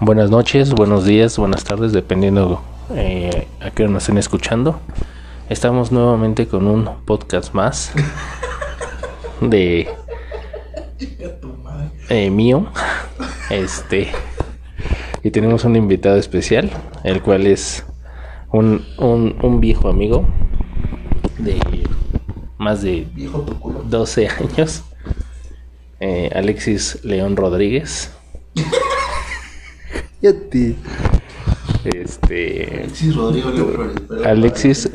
Buenas noches, buenos días, buenas tardes, dependiendo eh, a qué hora nos estén escuchando. Estamos nuevamente con un podcast más de eh, mío. Este y tenemos un invitado especial, el cual es un, un, un viejo amigo de más de 12 años, eh, Alexis León Rodríguez. Ya te- Este. Alexis Rodrigo Flores. Alexis-.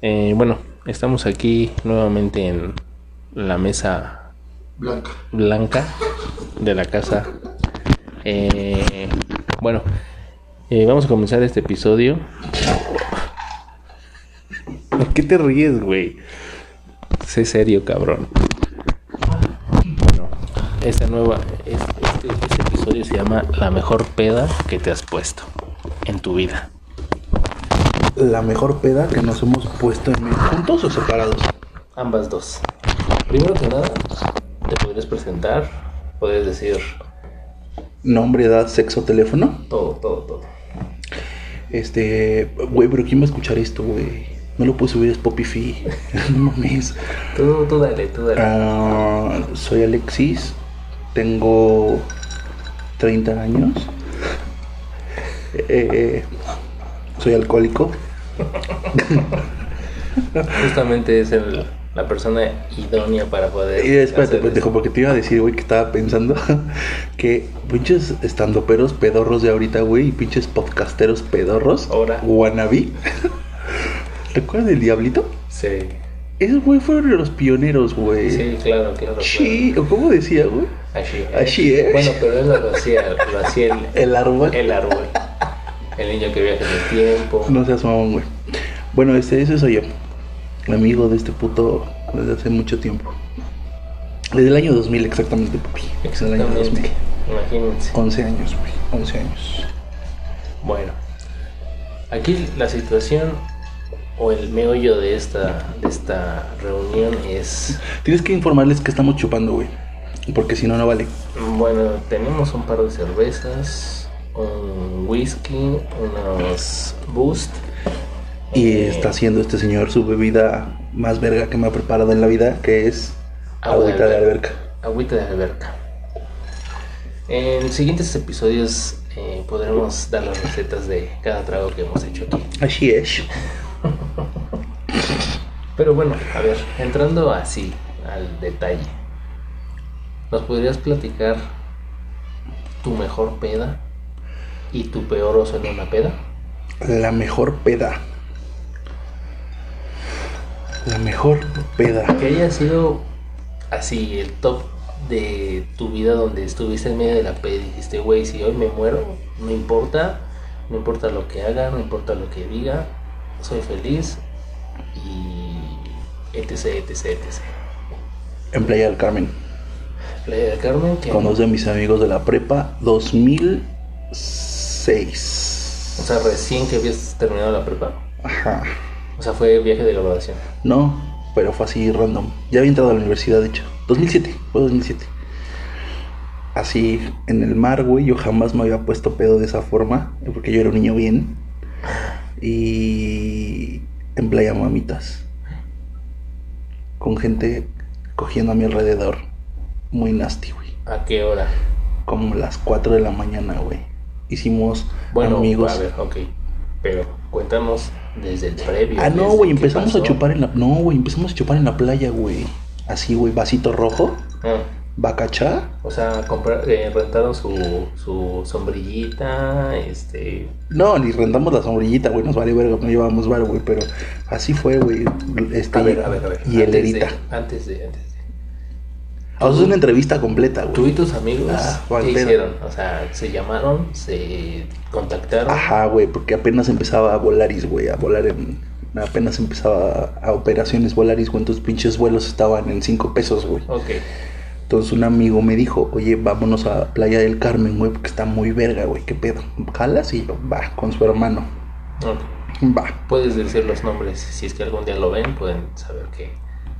Eh, bueno, estamos aquí nuevamente en la mesa Blanca. blanca de la casa. Eh, bueno, eh, vamos a comenzar este episodio. ¿Por qué te ríes, güey? Sé serio, cabrón. Bueno, esta nueva, episodio se llama La mejor peda que te has puesto en tu vida. La mejor peda que nos hemos puesto en juntos o separados. Ambas dos. Primero que nada, te podrías presentar, puedes decir Nombre, edad, sexo, teléfono. todo, todo, todo. Este, güey, pero ¿quién va a escuchar esto, güey? No lo puedo subir a Spotify. no mames. Tú, tú dale, tú dale. Ah, soy Alexis. Tengo 30 años. Eh, soy alcohólico. Justamente es el, la persona idónea para poder. Y espérate, pendejo, porque te iba a decir, güey, que estaba pensando que pinches estandoperos pedorros de ahorita, güey, y pinches podcasteros pedorros. Ahora. Wannabe. ¿Recuerdas del Diablito? Sí, Esos, güey, fueron los pioneros, güey. sí, claro, claro. Sí, o cómo decía, güey. Así es. Bueno, pero él lo hacía, lo hacía el, El árbol. el árbol. El niño que viaja en el tiempo. No seas mamón, güey. Bueno, este, ese soy yo. Amigo de este puto desde hace mucho tiempo. Desde el año 2000 exactamente, papi. Desde el año 2000. Exactamente. Imagínense. 11 años, güey. 11 años. Bueno, aquí la situación o el meollo de esta, de esta reunión es. Tienes que informarles que estamos chupando, güey. Porque si no, no vale. Bueno, tenemos un par de cervezas, un whisky, unos boost. Y eh, está haciendo este señor su bebida más verga que me ha preparado en la vida, que es Agua agüita de alberca. alberca. Agüita de alberca. En siguientes episodios eh, podremos dar las recetas de cada trago que hemos hecho aquí. Así es. Pero bueno, a ver, entrando así al detalle, ¿nos podrías platicar tu mejor peda y tu peor oso en una peda? La mejor peda. La mejor peda. Que haya sido así el top de tu vida donde estuviste en medio de la peda y dijiste, güey, si hoy me muero, no importa, no importa lo que haga, no importa lo que diga, soy feliz y etc, etc, etc. En Playa del Carmen. Playa del Carmen, que... Con dos de mis amigos de la prepa. 2006. O sea, recién que habías terminado la prepa. Ajá. O sea, fue viaje de graduación. No, pero fue así random. Ya había entrado a la universidad, de hecho. 2007, fue 2007. Así, en el mar, güey, yo jamás me había puesto pedo de esa forma, porque yo era un niño bien. Y en Playa Mamitas. Con gente cogiendo a mi alrededor. Muy nasty, güey. ¿A qué hora? Como las 4 de la mañana, güey. Hicimos Bueno, amigos. a ver, ok. Pero cuéntanos desde el previo. Ah, no, güey, empezamos a chupar en la. No, güey, empezamos a chupar en la playa, güey. Así, güey, vasito rojo, Ah, bacachá. o sea, comprar, eh, rentaron su, su sombrillita, este... No, ni rentamos la sombrillita, güey, nos vale verga, no llevábamos bar, güey, pero así fue, güey. Este, A ver, a ver, a ver. Y antes de, antes de, antes de. O sea, es una entrevista completa, Tú güey. y tus amigos, Ah, ¿qué hicieron? O sea, se llamaron, se contactaron. Ajá, güey, porque apenas empezaba a Volaris, güey, a volar en. Apenas empezaba a operaciones Volaris, güey, entonces pinches vuelos estaban en 5 pesos, güey. Ok. Entonces un amigo me dijo, oye, vámonos a Playa del Carmen, güey, porque está muy verga, güey, ¿qué pedo? ¿Jalas? Y yo, va, con su hermano. ok. Va. Puedes decir los nombres, si es que algún día lo ven, pueden saber que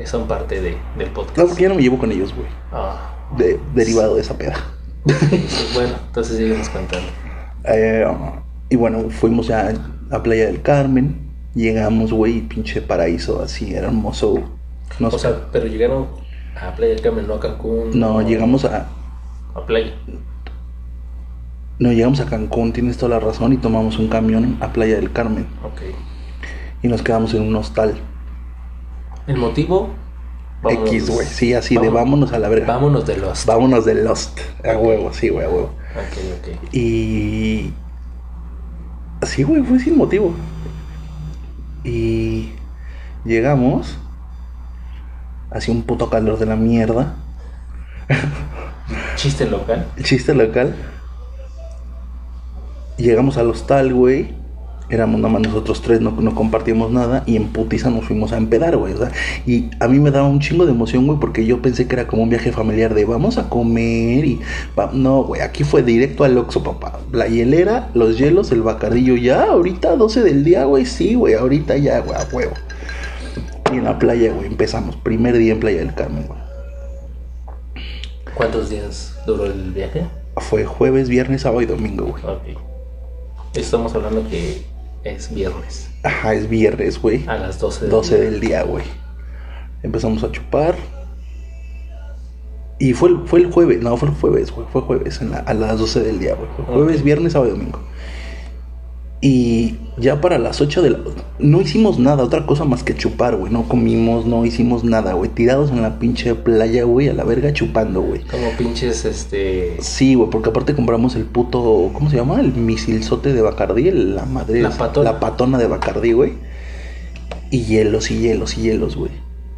son parte de, del podcast. No, porque ya no me llevo con ellos, güey. Ah, De, derivado de esa peda. bueno, entonces seguimos contando. Eh, y bueno, fuimos ya a Playa del Carmen. Llegamos, güey, pinche paraíso así, hermoso. Nos- O sea, pero llegaron a Playa del Carmen, no a Cancún. no, llegamos a. A Playa. No, llegamos a Cancún, tienes toda la razón, y tomamos un camión a Playa del Carmen. Ok. Y nos quedamos en un hostal. ¿El motivo? X, güey. Sí, así de vámonos a la verga. Vámonos de los. Vámonos de Lost. A huevo, sí, güey, a huevo. Ok, ok. Y. Así, güey, fue sin motivo. Y. Llegamos. Hacía un puto calor de la mierda. Chiste local. Chiste local. Llegamos al hostal, güey. Éramos nada más nosotros tres, no, no compartíamos nada. Y en putiza nos fuimos a empedar, güey. o sea, y a mí me daba un chingo de emoción, güey, porque yo pensé que era como un viaje familiar de vamos a comer y. va- No, güey, aquí fue directo al Oxxo, papá. La hielera, los hielos, el bacardillo. Ya, ahorita 12 del día, güey. Sí, güey, ahorita ya, güey, a huevo. Y en la playa, güey, empezamos. Primer día en Playa del Carmen, güey. ¿Cuántos días duró el viaje? Fue jueves, viernes, sábado y domingo, güey. Ok. Estamos hablando que es viernes. Ajá, es viernes, güey. A las 12 del 12 día. del día, güey. Empezamos a chupar. Y fue el, fue el jueves, no, fue el jueves, güey. Fue jueves en la- a las 12 del día, güey. Jueves, viernes, sábado y domingo. Y ya para las 8 de la... No hicimos nada, otra cosa más que chupar, güey. No comimos, no hicimos nada, güey. Tirados en la pinche playa, güey, a la verga chupando, güey. Como pinches, este. Sí, güey, porque aparte compramos el puto, ¿cómo se llama? El misilzote de Bacardí, la madre. La patona. La patona de Bacardí, güey. Y hielos y hielos y hielos, güey.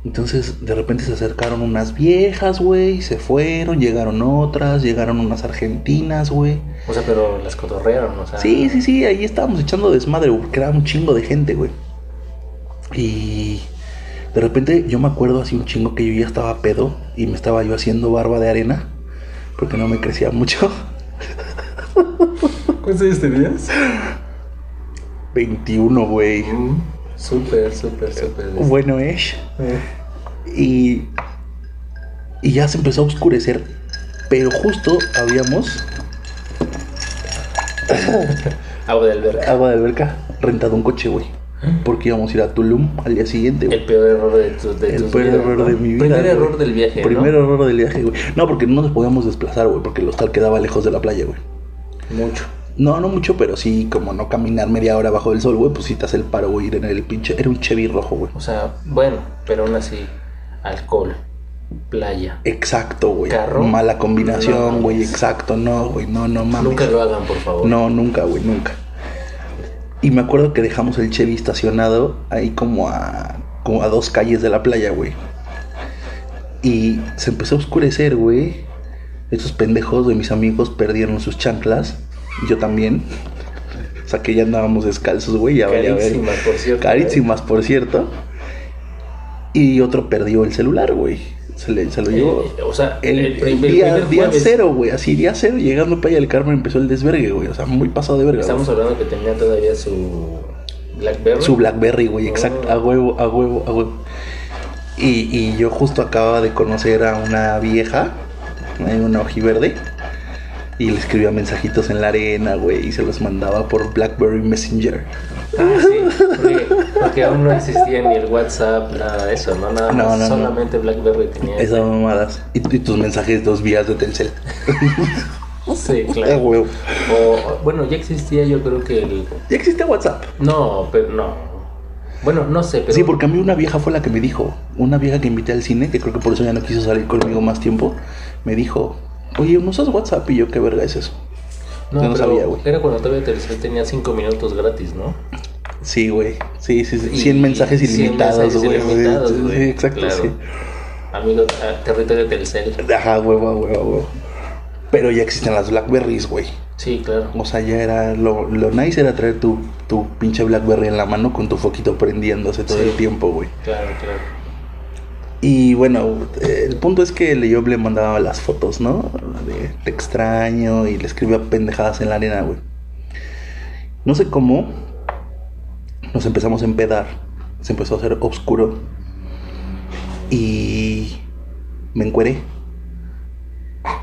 Entonces, de repente se acercaron unas viejas, güey, se fueron, llegaron otras, llegaron unas argentinas, güey. O sea, pero las cotorrearon, o sea. Sí, sí, sí, ahí estábamos echando desmadre, güey, porque era un chingo de gente, güey. Y de repente yo me acuerdo así un chingo que yo ya estaba pedo y me estaba yo haciendo barba de arena, porque no me crecía mucho. ¿Cuántos años tenías? 21, güey. Mm, Súper, súper, súper. Bueno, es. Eh. Y, y ya se empezó a oscurecer. Pero justo habíamos Agua de alberca. agua de alberca rentado un coche, güey. Porque íbamos a ir a Tulum al día siguiente, güey. El peor error de, tu, de El tus peor vidas, error ¿no? de mi vida. Primer güey. error del viaje. Primer ¿no? error del viaje, güey. No, porque no nos podíamos desplazar, güey. Porque el hostal quedaba lejos de la playa, güey. Mucho. No, no mucho, pero sí, como no caminar media hora bajo el sol, güey. Pues sí te hace el paro, güey. Ir en el pinche. Era un Chevy rojo, güey. O sea, bueno, pero aún así, alcohol, playa. Exacto, güey. Carro. Mala combinación, No güey. mames. Exacto, no, güey. No, no mames. Nunca lo hagan, por favor. No, nunca, güey, nunca. Y me acuerdo que dejamos el Chevy estacionado ahí como a, como a dos calles de la playa, güey. Y se empezó a oscurecer, güey. Estos pendejos de mis amigos perdieron sus chanclas. Yo también. O sea que ya andábamos descalzos, güey. Ya. Carísimas, por cierto. ¿eh? Carísimas, por cierto. Y otro perdió el celular, güey. Se, le, se lo Eh, llevó. o sea, El, el, el primer- día, cero, güey. Así, día cero, llegando a Playa del Carmen empezó el desvergue, güey. O sea, muy pasado de verga. Estamos hablando que tenía todavía su Blackberry. Su Blackberry, güey, Oh. exacto. A huevo, a huevo, a huevo. Y, y yo justo acababa de conocer a una vieja, eh, una ojiverde. Y le escribía mensajitos en la arena, güey. Y se los mandaba por Blackberry Messenger. Ah, sí, porque, porque aún no existía ni el WhatsApp, nada de eso, ¿no? Nada No, solamente Blackberry tenía. Esas mamadas. Y, y tus mensajes dos vías de Telcel. Sí, claro. huevo. O, bueno, ya existía yo creo que el... Ya existe WhatsApp. No, pero no. Bueno, no sé, pero... Sí, porque a mí una vieja fue la que me dijo, una vieja que invité al cine, que creo que por eso ya no quiso salir conmigo más tiempo, me dijo, oye, ¿no usas WhatsApp? Y yo, ¿qué verga es eso? No, yo no pero sabía, güey. Era cuando todavía Telcel tenía 5 minutos gratis, ¿no? Sí, güey. Sí, sí, sí. Y 100 mensajes 100 ilimitados, güey. Sí, exacto, Claro. sí. Amigo, a territorio Telcel. Ajá, huevo, huevo, huevo. Pero ya existen las Blackberries, güey. Sí, claro. O sea, ya era lo, lo nice era traer tu, tu pinche Blackberry en la mano con tu foquito prendiéndose todo Sí. el tiempo, güey. Claro, claro. Y bueno, el punto es que yo le mandaba las fotos, ¿no? De te extraño y le escribía pendejadas en la arena, güey. No sé cómo nos empezamos a empedar. Se empezó a hacer oscuro. Y me encueré.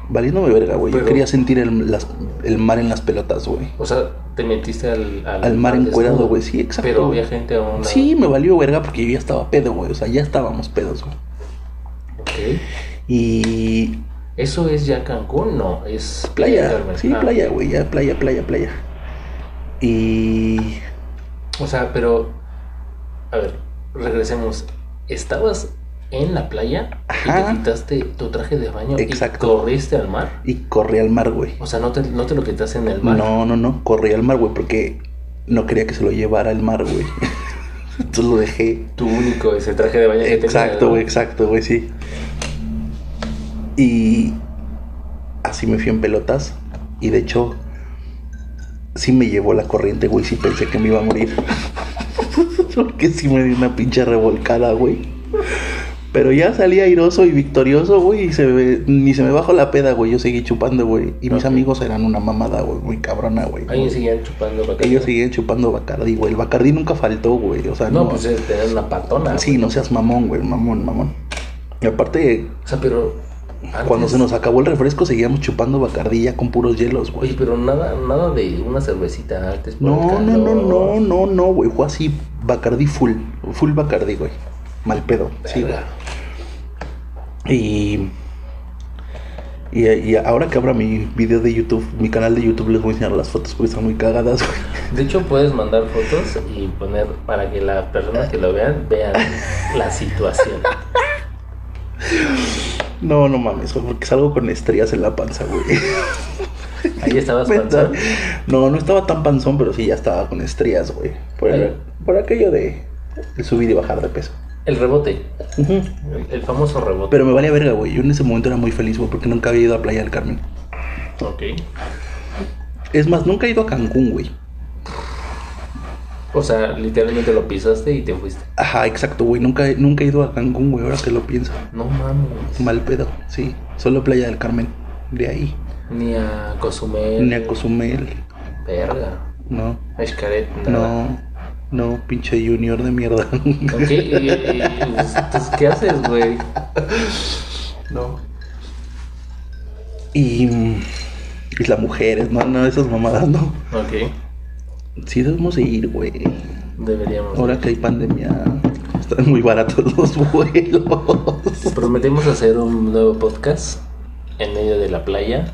valiéndome verga, güey. Yo quería sentir el, las- el mar en las pelotas, güey. O sea, te metiste al, Al mar encuerado, güey, sí, exacto. Pero había gente aún. Sí, me valió verga porque yo ya estaba pedo, güey. O sea, ya estábamos pedos, güey. Y ¿Eso es ya Cancún? No, es playa, sí, Ah, playa, güey, ya playa, playa, playa. Y O sea, pero. A ver, regresemos. ¿Estabas en la playa y te quitaste tu traje de baño Exacto. y corriste al mar? y corrí al mar, güey. O sea, no te, no te lo quitaste en el mar. No, no, no, corrí al mar, güey, porque no quería que se lo llevara el mar, güey. Entonces lo dejé. Tu único, ese traje de baño que Exacto, güey, exacto, güey, sí. Y así me fui en pelotas. Y de hecho, sí me llevó la corriente, güey. Sí pensé que me iba a morir. Porque sí me di una pinche revolcada, güey. Pero ya salí airoso y victorioso, güey. Y se me- ni se me bajó la peda, güey. Yo seguí chupando, güey. Y mis amigos eran una mamada, güey. Muy cabrona, güey. Alguien seguían chupando Bacardi. Ellos seguían chupando Bacardi, güey. El Bacardi nunca faltó, güey. O sea, No, no. pues es tener una patona. Sí, no seas mamón, güey. Mamón, mamón. Y aparte, O sea, pero. Antes- cuando se nos acabó el refresco, seguíamos chupando bacardilla con puros hielos, Oye, güey. pero nada, nada de una cervecita antes. por el No, no, no, no, no, no, güey. Fue así, Bacardi full. Full Bacardi, güey. Mal pedo. Sí, güey. Y, y. y ahora que abra mi video de YouTube, mi canal de YouTube, les voy a enseñar las fotos porque están muy cagadas, güey. De hecho, puedes mandar fotos y poner para que las personas que lo vean vean la situación. No, no mames, güey, porque salgo con estrías en la panza, güey. Ahí estabas panzón. No, no estaba tan panzón, pero sí ya estaba con estrías, güey. Por, por aquello de, subir y bajar de peso. El rebote, el famoso rebote. Pero me valía verga, güey. Yo en ese momento era muy feliz, güey, porque nunca había ido a Playa del Carmen. Ok. Es más, nunca he ido a Cancún, güey. O sea, literalmente lo pisaste y te fuiste. Ajá, exacto, güey. Nunca, he- nunca he ido a Cancún, güey, ahora que lo pienso. No mames. Mal pedo, sí. Solo Playa del Carmen. De ahí. Ni a Cozumel. Ni a Cozumel. Verga. No, A Xcaret, no. No, pinche junior de mierda. Ok, y, y- y- entonces, ¿qué haces, güey? No. Y, y las mujeres, no, no, esas mamadas, no. Ok, Sí debemos de ir, güey. deberíamos. Ahora que hay pandemia, están muy baratos los vuelos. Prometemos hacer un nuevo podcast en medio de la playa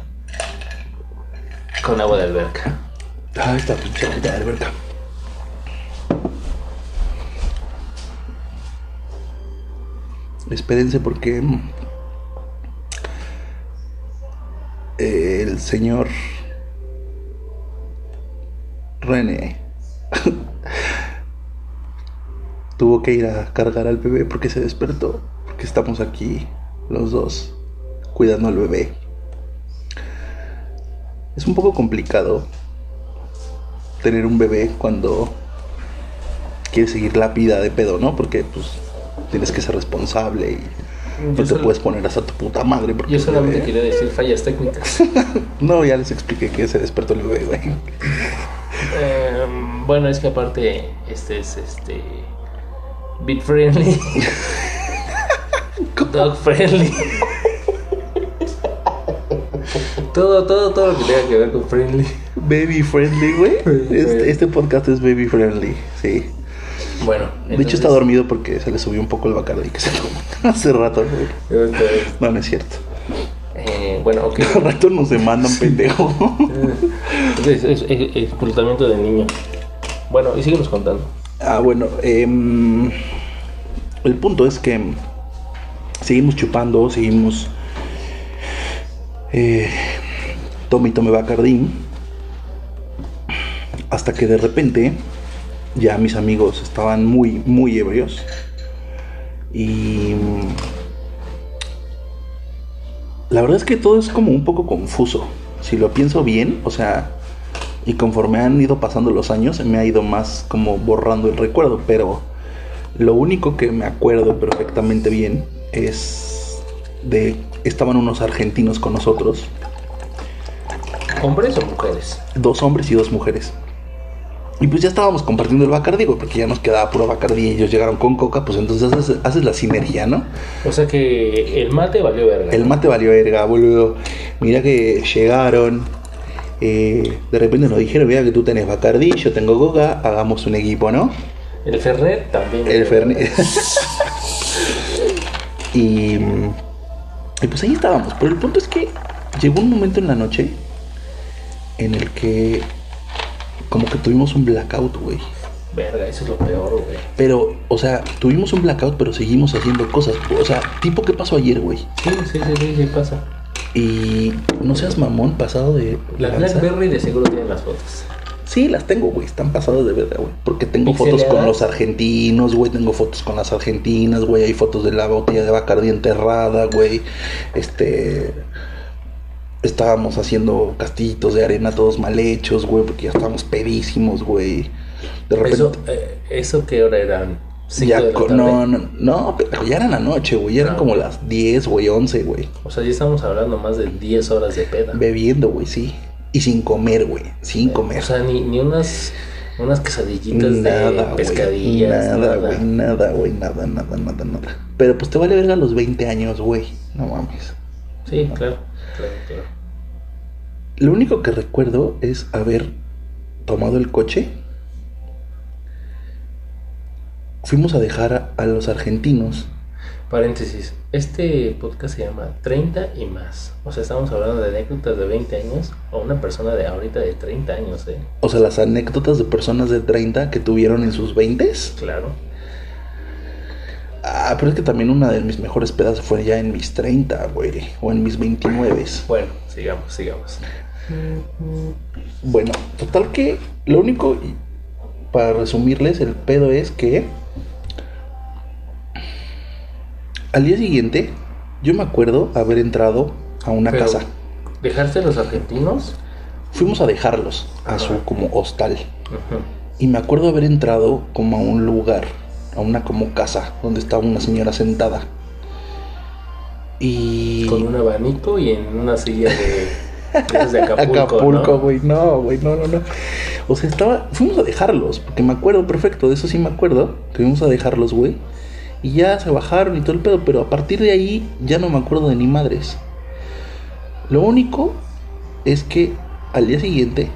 con agua de alberca. Ah, esta pinche agua de alberca. Espérense porque mm, el señor René tuvo que ir a cargar al bebé porque se despertó. Porque estamos aquí los dos cuidando al bebé. Es un poco complicado tener un bebé cuando quieres seguir la vida de pedo, ¿no? Porque pues tienes que ser responsable y no Yo te solo- puedes poner hasta tu puta madre. Porque Yo solamente quería decir fallas técnicas. No, ya les expliqué que se despertó el bebé, güey. Em, bueno, es que aparte, este es este. Bit friendly. Dog friendly. todo, todo, todo lo que tenga que ver con friendly. Baby friendly, güey. Este, este podcast es baby friendly, sí. Bueno, De hecho está dormido porque se le subió un poco el bacardi que se tomó hace rato, güey. No, no es cierto. eh, bueno, ok. Al rato nos demandan, pendejo. Es, es- es- explotamiento de niño. Bueno, y síguenos contando. Ah, bueno, em, el punto es que seguimos chupando, seguimos eh, tome y tome Bacardí, hasta que de repente ya mis amigos estaban muy, muy ebrios y la verdad es que todo es como un poco confuso, si lo pienso bien, o sea, y conforme han ido pasando los años, me ha ido más como borrando el recuerdo. Pero lo único que me acuerdo perfectamente bien es de. Estaban unos argentinos con nosotros, ¿Hombres o mujeres? dos hombres y dos mujeres. Y pues ya estábamos compartiendo el Bacardi, güey, porque ya nos quedaba puro Bacardi y ellos llegaron con coca, pues entonces haces, haces la sinergia, ¿no? O sea que el mate valió verga. El mate valió verga, boludo. Mira que llegaron. Eh, de repente nos dijeron, mira que tú tenés Bacardí, yo tengo Coca, hagamos un equipo, ¿no? El Fernet también. El Fernet. y, y pues ahí estábamos. Pero el punto es que llegó un momento en la noche en el que como que tuvimos un blackout, güey. Verga, eso es lo peor, güey. Pero, o sea, tuvimos un blackout, pero seguimos haciendo cosas. O sea, tipo, ¿qué pasó ayer, güey? Sí, sí, sí, sí, sí pasa. Y no seas mamón, pasado de. La lanza. Blackberry de seguro tiene las fotos. Sí, las tengo, güey. Están pasadas de verga, güey. Porque tengo fotos con los argentinos, güey. Tengo fotos con las argentinas, güey. Hay fotos de la botella de Bacardi enterrada, güey. Este. Estábamos haciendo castillitos de arena todos mal hechos, güey. Porque ya estábamos pedísimos, güey. De repente. Eso, eh, ¿Eso qué hora eran? ¿Cinco ya de la co- tarde? no, no, no, pero ya eran la noche, güey. Ya eran como las 10, güey, 11, güey. O sea, ya estamos hablando más de 10 horas de peda. Bebiendo, güey, sí. Y sin comer, güey. Sin comer. O sea, ni, ni unas, unas quesadillitas Nada, de pescadillas. Nada, güey. Nada, güey. Nada, nada, nada, nada. Pero pues te vale verga a los 20 años, güey. No mames. Sí, claro, claro, claro. Lo único que recuerdo es haber tomado el coche. Fuimos a dejar a, los argentinos. Paréntesis, este podcast se llama 30 y más. O sea, estamos hablando de anécdotas de 20 años o una persona de ahorita de 30 años, ¿eh? O sea, las anécdotas de personas de 30 que tuvieron en sus 20 Claro. Ah, pero es que también una de mis mejores pedas fue ya en mis 30, güey. O en mis 29. Bueno, sigamos, sigamos. Bueno, total que lo único, para resumirles, el pedo es que al día siguiente yo me acuerdo haber entrado a una Pero, casa. ¿Dejaste a los argentinos? Fuimos a dejarlos a su como hostal. Y me acuerdo haber entrado como a un lugar, a una como casa, donde estaba una señora sentada. Y... Con un abanico y en una silla de, de, Acapulco. Güey, no, güey, no, no, no. O sea, estaba, fuimos a dejarlos, porque me acuerdo perfecto, de eso sí me acuerdo, que fuimos a dejarlos, güey. Y ya se bajaron y todo el pedo, pero a partir de ahí ya no me acuerdo de ni madres. Lo único es que al día siguiente,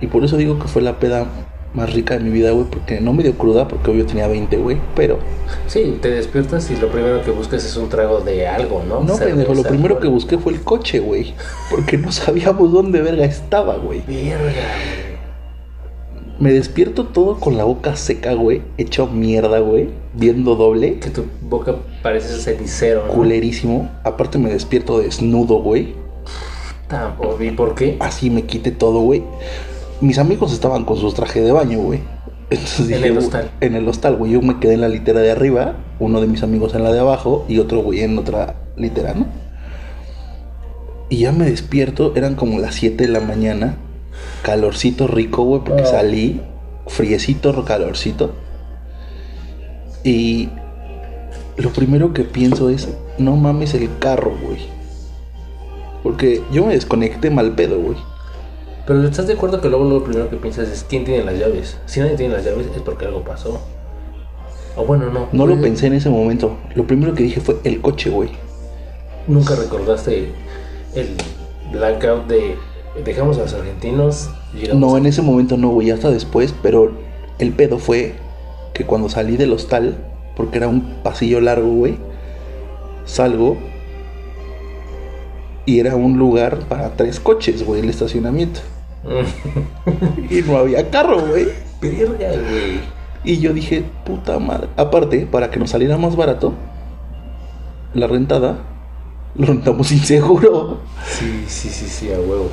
y por eso digo que fue la peda más rica de mi vida, güey, porque no me dio cruda, porque obvio tenía 20, güey, pero Sí, te despiertas y lo primero que buscas es un trago de algo, ¿no? no, pendejo, lo primero que busqué fue el coche, güey, porque no sabíamos dónde verga estaba, güey. Verga. Me despierto todo con la boca seca, güey. Hecho mierda, güey. Viendo doble. Que tu boca parece cenicero, ¿no? Culerísimo. Aparte me despierto desnudo, güey. Tampoco. ¿Y por qué? Así me quité todo, güey. Mis amigos estaban con sus trajes de baño, güey. Entonces En el hostal. En el hostal, güey. Yo me quedé en la litera de arriba. Uno de mis amigos en la de abajo. Y otro, güey, en otra litera, ¿no? Y ya me despierto. Eran como las 7 de la mañana. Calorcito rico, güey. Porque Ah. salí. Friecito, calorcito. Y lo primero que pienso es, no mames el carro, güey. Porque yo me desconecté mal pedo, güey. Pero ¿estás de acuerdo que luego lo primero que piensas es quién tiene las llaves? Si nadie tiene las llaves es porque algo pasó. O bueno, no. No lo pensé en ese momento. Lo primero que dije fue el coche, güey. Nunca recordaste el blackout de dejamos a los argentinos. No, en ese momento no, güey, hasta después, pero el pedo fue que cuando salí del hostal, porque era un pasillo largo, güey, salgo y era un lugar para tres coches, güey, el estacionamiento. Y no había carro, güey. Verga, güey. Y yo dije, puta madre. Aparte, para que nos saliera más barato, la rentada, lo rentamos sin seguro. Sí, sí, sí, sí, a huevo.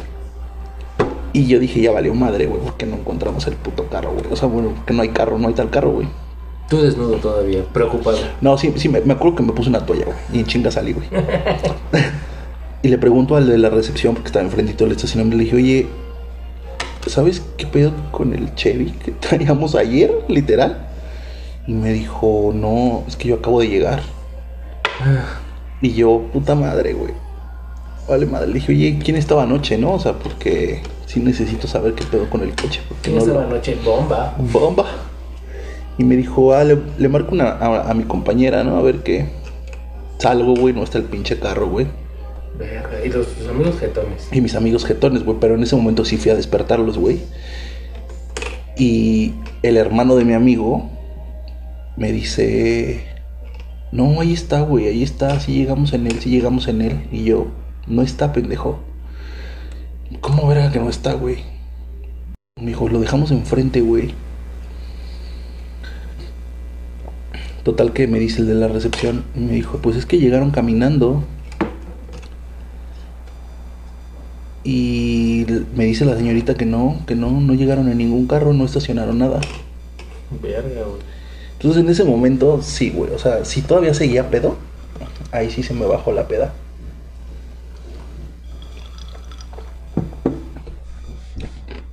Y yo dije, ya valió madre, güey, porque no encontramos el puto carro, güey. O sea, bueno, porque no hay carro, no hay tal carro, güey. Tú desnudo todavía, preocupado. No, sí, sí, me, me acuerdo que me puse una toalla, güey. Y en chinga salí, güey. y le pregunto al de la recepción, porque estaba enfrentito del estacionamiento, le dije, oye, ¿sabes qué pedo con el Chevy que traíamos ayer, literal? Y me dijo, no, es que yo acabo de llegar. Y yo, puta madre, güey. Vale, madre. Le dije, oye, ¿quién estaba anoche, no? O sea, porque sí necesito saber qué pedo con el coche. Porque ¿Quién no lo- anoche? Bomba. bomba. Y me dijo, ah, le, le marco una, a, a mi compañera, ¿no? A ver qué. Salgo, güey, no está el pinche carro, güey. Y los tus amigos jetones. y mis amigos jetones, güey. Pero en ese momento sí fui a despertarlos, güey. Y el hermano de mi amigo me dice: No, ahí está, güey, ahí está. Sí llegamos en él, sí llegamos en él. Y yo: No está, pendejo. ¿Cómo verga que no está, güey? Me dijo: Lo dejamos enfrente, güey. Total que me dice el de la recepción. Me dijo: Pues es que llegaron caminando. Y me dice la señorita que no, que no, no llegaron en ningún carro, no estacionaron nada. Verga, güey. Entonces en ese momento, sí, güey. O sea, si todavía seguía pedo, ahí sí se me bajó la peda.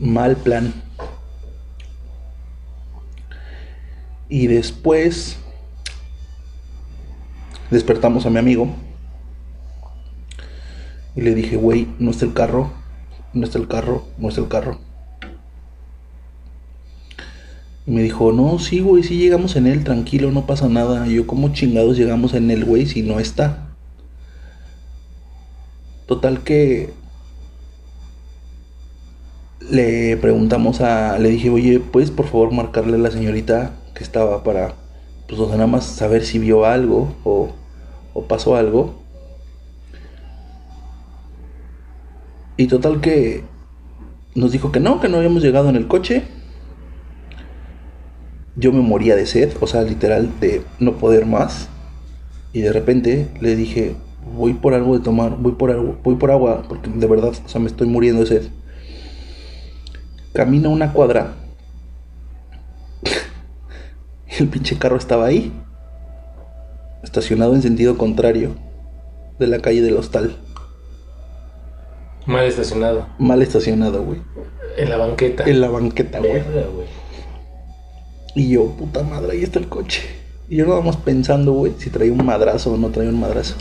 Mal plan. Y después despertamos a mi amigo. Y le dije, güey, no está el carro, no está el carro, no está el carro. Y me dijo, no, sí, güey, sí llegamos en él, tranquilo, no pasa nada. Y yo, ¿cómo chingados llegamos en él, güey, si no está? Total que le preguntamos a, le dije, oye, ¿puedes por favor marcarle a la señorita que estaba para, pues, o sea, nada más saber si vio algo o, o pasó algo? Y total que nos dijo que no, que no habíamos llegado en el coche. Yo me moría de sed, o sea, literal, de no poder más. Y de repente le dije, voy por algo de tomar, voy por algo, voy por agua, porque de verdad, o sea, me estoy muriendo de sed. Camina una cuadra. el pinche carro estaba ahí. Estacionado en sentido contrario de la calle del hostal. Mal estacionado. Mal estacionado, güey. En la banqueta. En la banqueta, güey. Y yo, puta madre, ahí está el coche. Y yo nada más pensando, güey, si traía un madrazo o no traía un madrazo.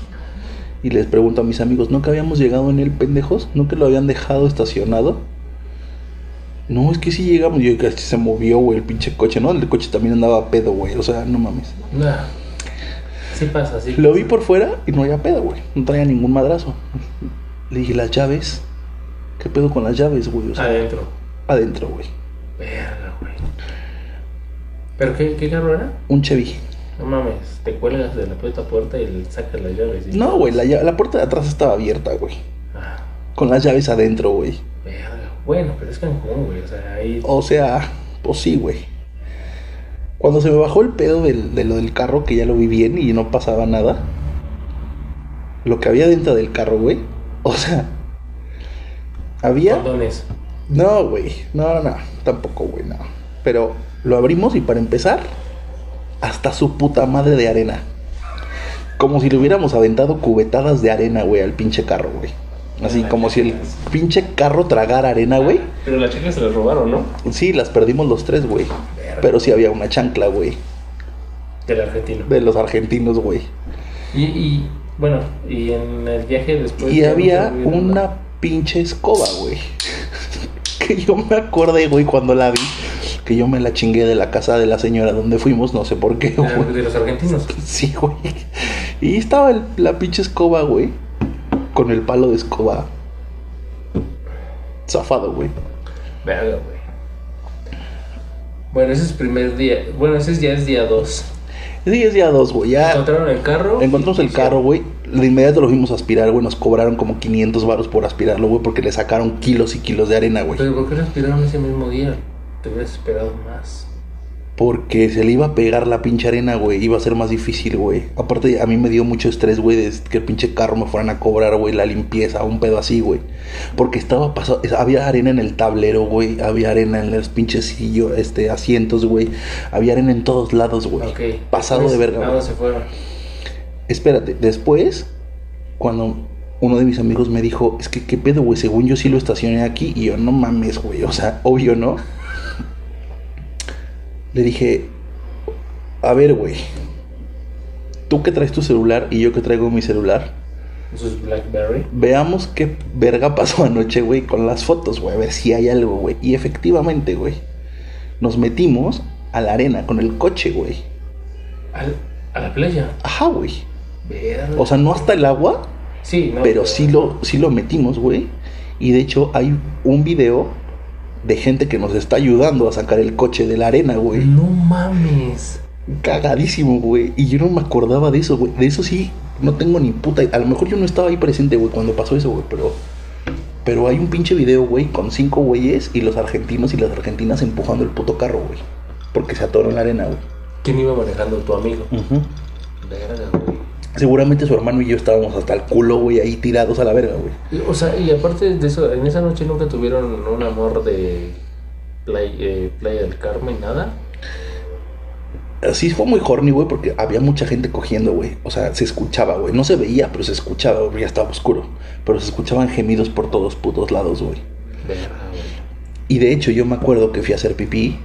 Y les pregunto a mis amigos, ¿no que habíamos llegado en él, pendejos? ¿No que lo habían dejado estacionado? No, es que sí llegamos. Y yo, que se movió, güey, el pinche coche, ¿no? El coche también andaba a pedo, güey. O sea, no mames. Nah. Sí pasa, sí. Lo vi por fuera y no había pedo, güey. No traía ningún madrazo. Le dije, las llaves. ¿Qué pedo con las llaves, güey? O sea, Adentro. adentro, güey. Verga, güey. ¿Pero qué, qué carro era? Un Chevy. No mames, te cuelgas de la puerta puerta y sacas las llaves. y- No, güey, la, lla- la puerta de atrás estaba abierta, güey. Ah, Con las llaves adentro, güey. verga. Bueno, pero es Cancún, güey. O sea, ahí. O sea, pues sí, güey. Cuando se me bajó el pedo del, de lo del carro, que ya lo vi bien y no pasaba nada. Lo que había dentro del carro, güey. O sea, había. Condones. No, güey. No, no, tampoco, güey, no. Pero lo abrimos y para empezar, hasta su puta madre de arena. Como si le hubiéramos aventado cubetadas de arena, güey, al pinche carro, güey. Así Ah, como si el pinche carro tragara arena, güey. Pero las chicas se las robaron, ¿no? Sí, las perdimos los tres, güey. Pero sí había una chancla, güey. Del argentino. De los argentinos, güey. Y, y, bueno, y en el viaje después. Y ya había una pinche escoba, güey. que yo me acordé, güey, cuando la vi. Que yo me la chingué de la casa de la señora donde fuimos, no sé por qué, nada. güey. De los argentinos. Sí, güey. Y estaba el- la pinche escoba, güey. Con el palo de escoba. Zafado, güey. Verga, güey. Bueno, ese es primer día. Bueno, ese es- ya es día 2. Sí, es día dos, güey. Ya Encontraron el carro. encontramos el carro, güey. De inmediato lo fuimos a aspirar, güey. Nos cobraron como 500 baros por aspirarlo, güey. Porque le sacaron kilos y kilos de arena, güey. Pero ¿por qué respiraron ese mismo día? Te hubieras esperado más. Porque se le iba a pegar la pinche arena, güey. Iba a ser más difícil, güey. Aparte, a mí me dio mucho estrés, güey, de que el pinche carro me fueran a cobrar, güey, la limpieza, un pedo así, güey. Porque estaba pasado, había arena en el tablero, güey. Había arena en los pinches este, asientos, güey. Había arena en todos lados, güey. Ok. Pasado de verga, ¿A güey. dónde se fueron? Espérate, después, cuando uno de mis amigos me dijo, es que qué pedo, güey, según yo sí lo estacioné aquí, y yo, no mames, güey, o sea, obvio, ¿no? Le dije, a ver, güey, tú que traes tu celular y yo que traigo mi celular, Eso es Blackberry. veamos qué verga pasó anoche, güey, con las fotos, güey, a ver si hay algo, güey. Y efectivamente, güey, nos metimos a la arena con el coche, güey. Al- a la playa. Ajá, güey. O sea, no hasta el agua, Sí, no. Pero sí lo, sí lo metimos, güey. Y de hecho hay un video de gente que nos está ayudando a sacar el coche de la arena, güey. No mames. Cagadísimo, güey. Y yo no me acordaba de eso, güey. De eso sí, no tengo ni puta. A lo mejor yo no estaba ahí presente, güey, cuando pasó eso, güey. Pero, pero hay un pinche video, güey, con cinco güeyes y los argentinos y las argentinas empujando el puto carro, güey. Porque se atoró en la arena, güey. ¿Quién iba manejando tu amigo? Verga, güey. Seguramente su hermano y yo estábamos hasta el culo, güey, ahí tirados a la verga, güey. O sea, y aparte de eso, en esa noche nunca tuvieron un amor de Play- eh, Playa del Carmen, nada. Sí fue muy horny, güey, porque había mucha gente cogiendo, güey. O sea, se escuchaba, güey. No se veía, pero se escuchaba, güey. Ya estaba oscuro. Pero se escuchaban gemidos por todos putos lados, güey. Y de hecho yo me acuerdo que fui a hacer pipí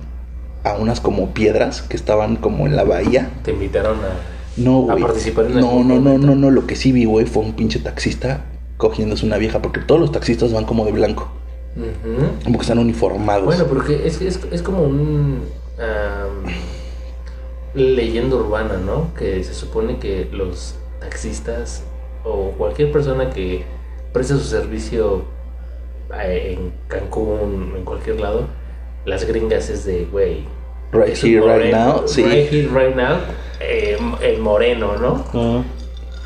a unas como piedras que estaban como en la bahía. Te invitaron a. No, A güey. participar en No, no, no, no, no. Lo que sí vi, güey, fue un pinche taxista cogiéndose una vieja. Porque todos los taxistas van como de blanco. Ujú. Como que están uniformados. Bueno, porque es, es, es como un. leyenda urbana, ¿no? Que se supone que los taxistas o cualquier persona que presta su servicio eh, en Cancún, en cualquier lado, las gringas es de, güey. Right here, right now, sí. Right here, right now. Eh, el moreno, ¿no?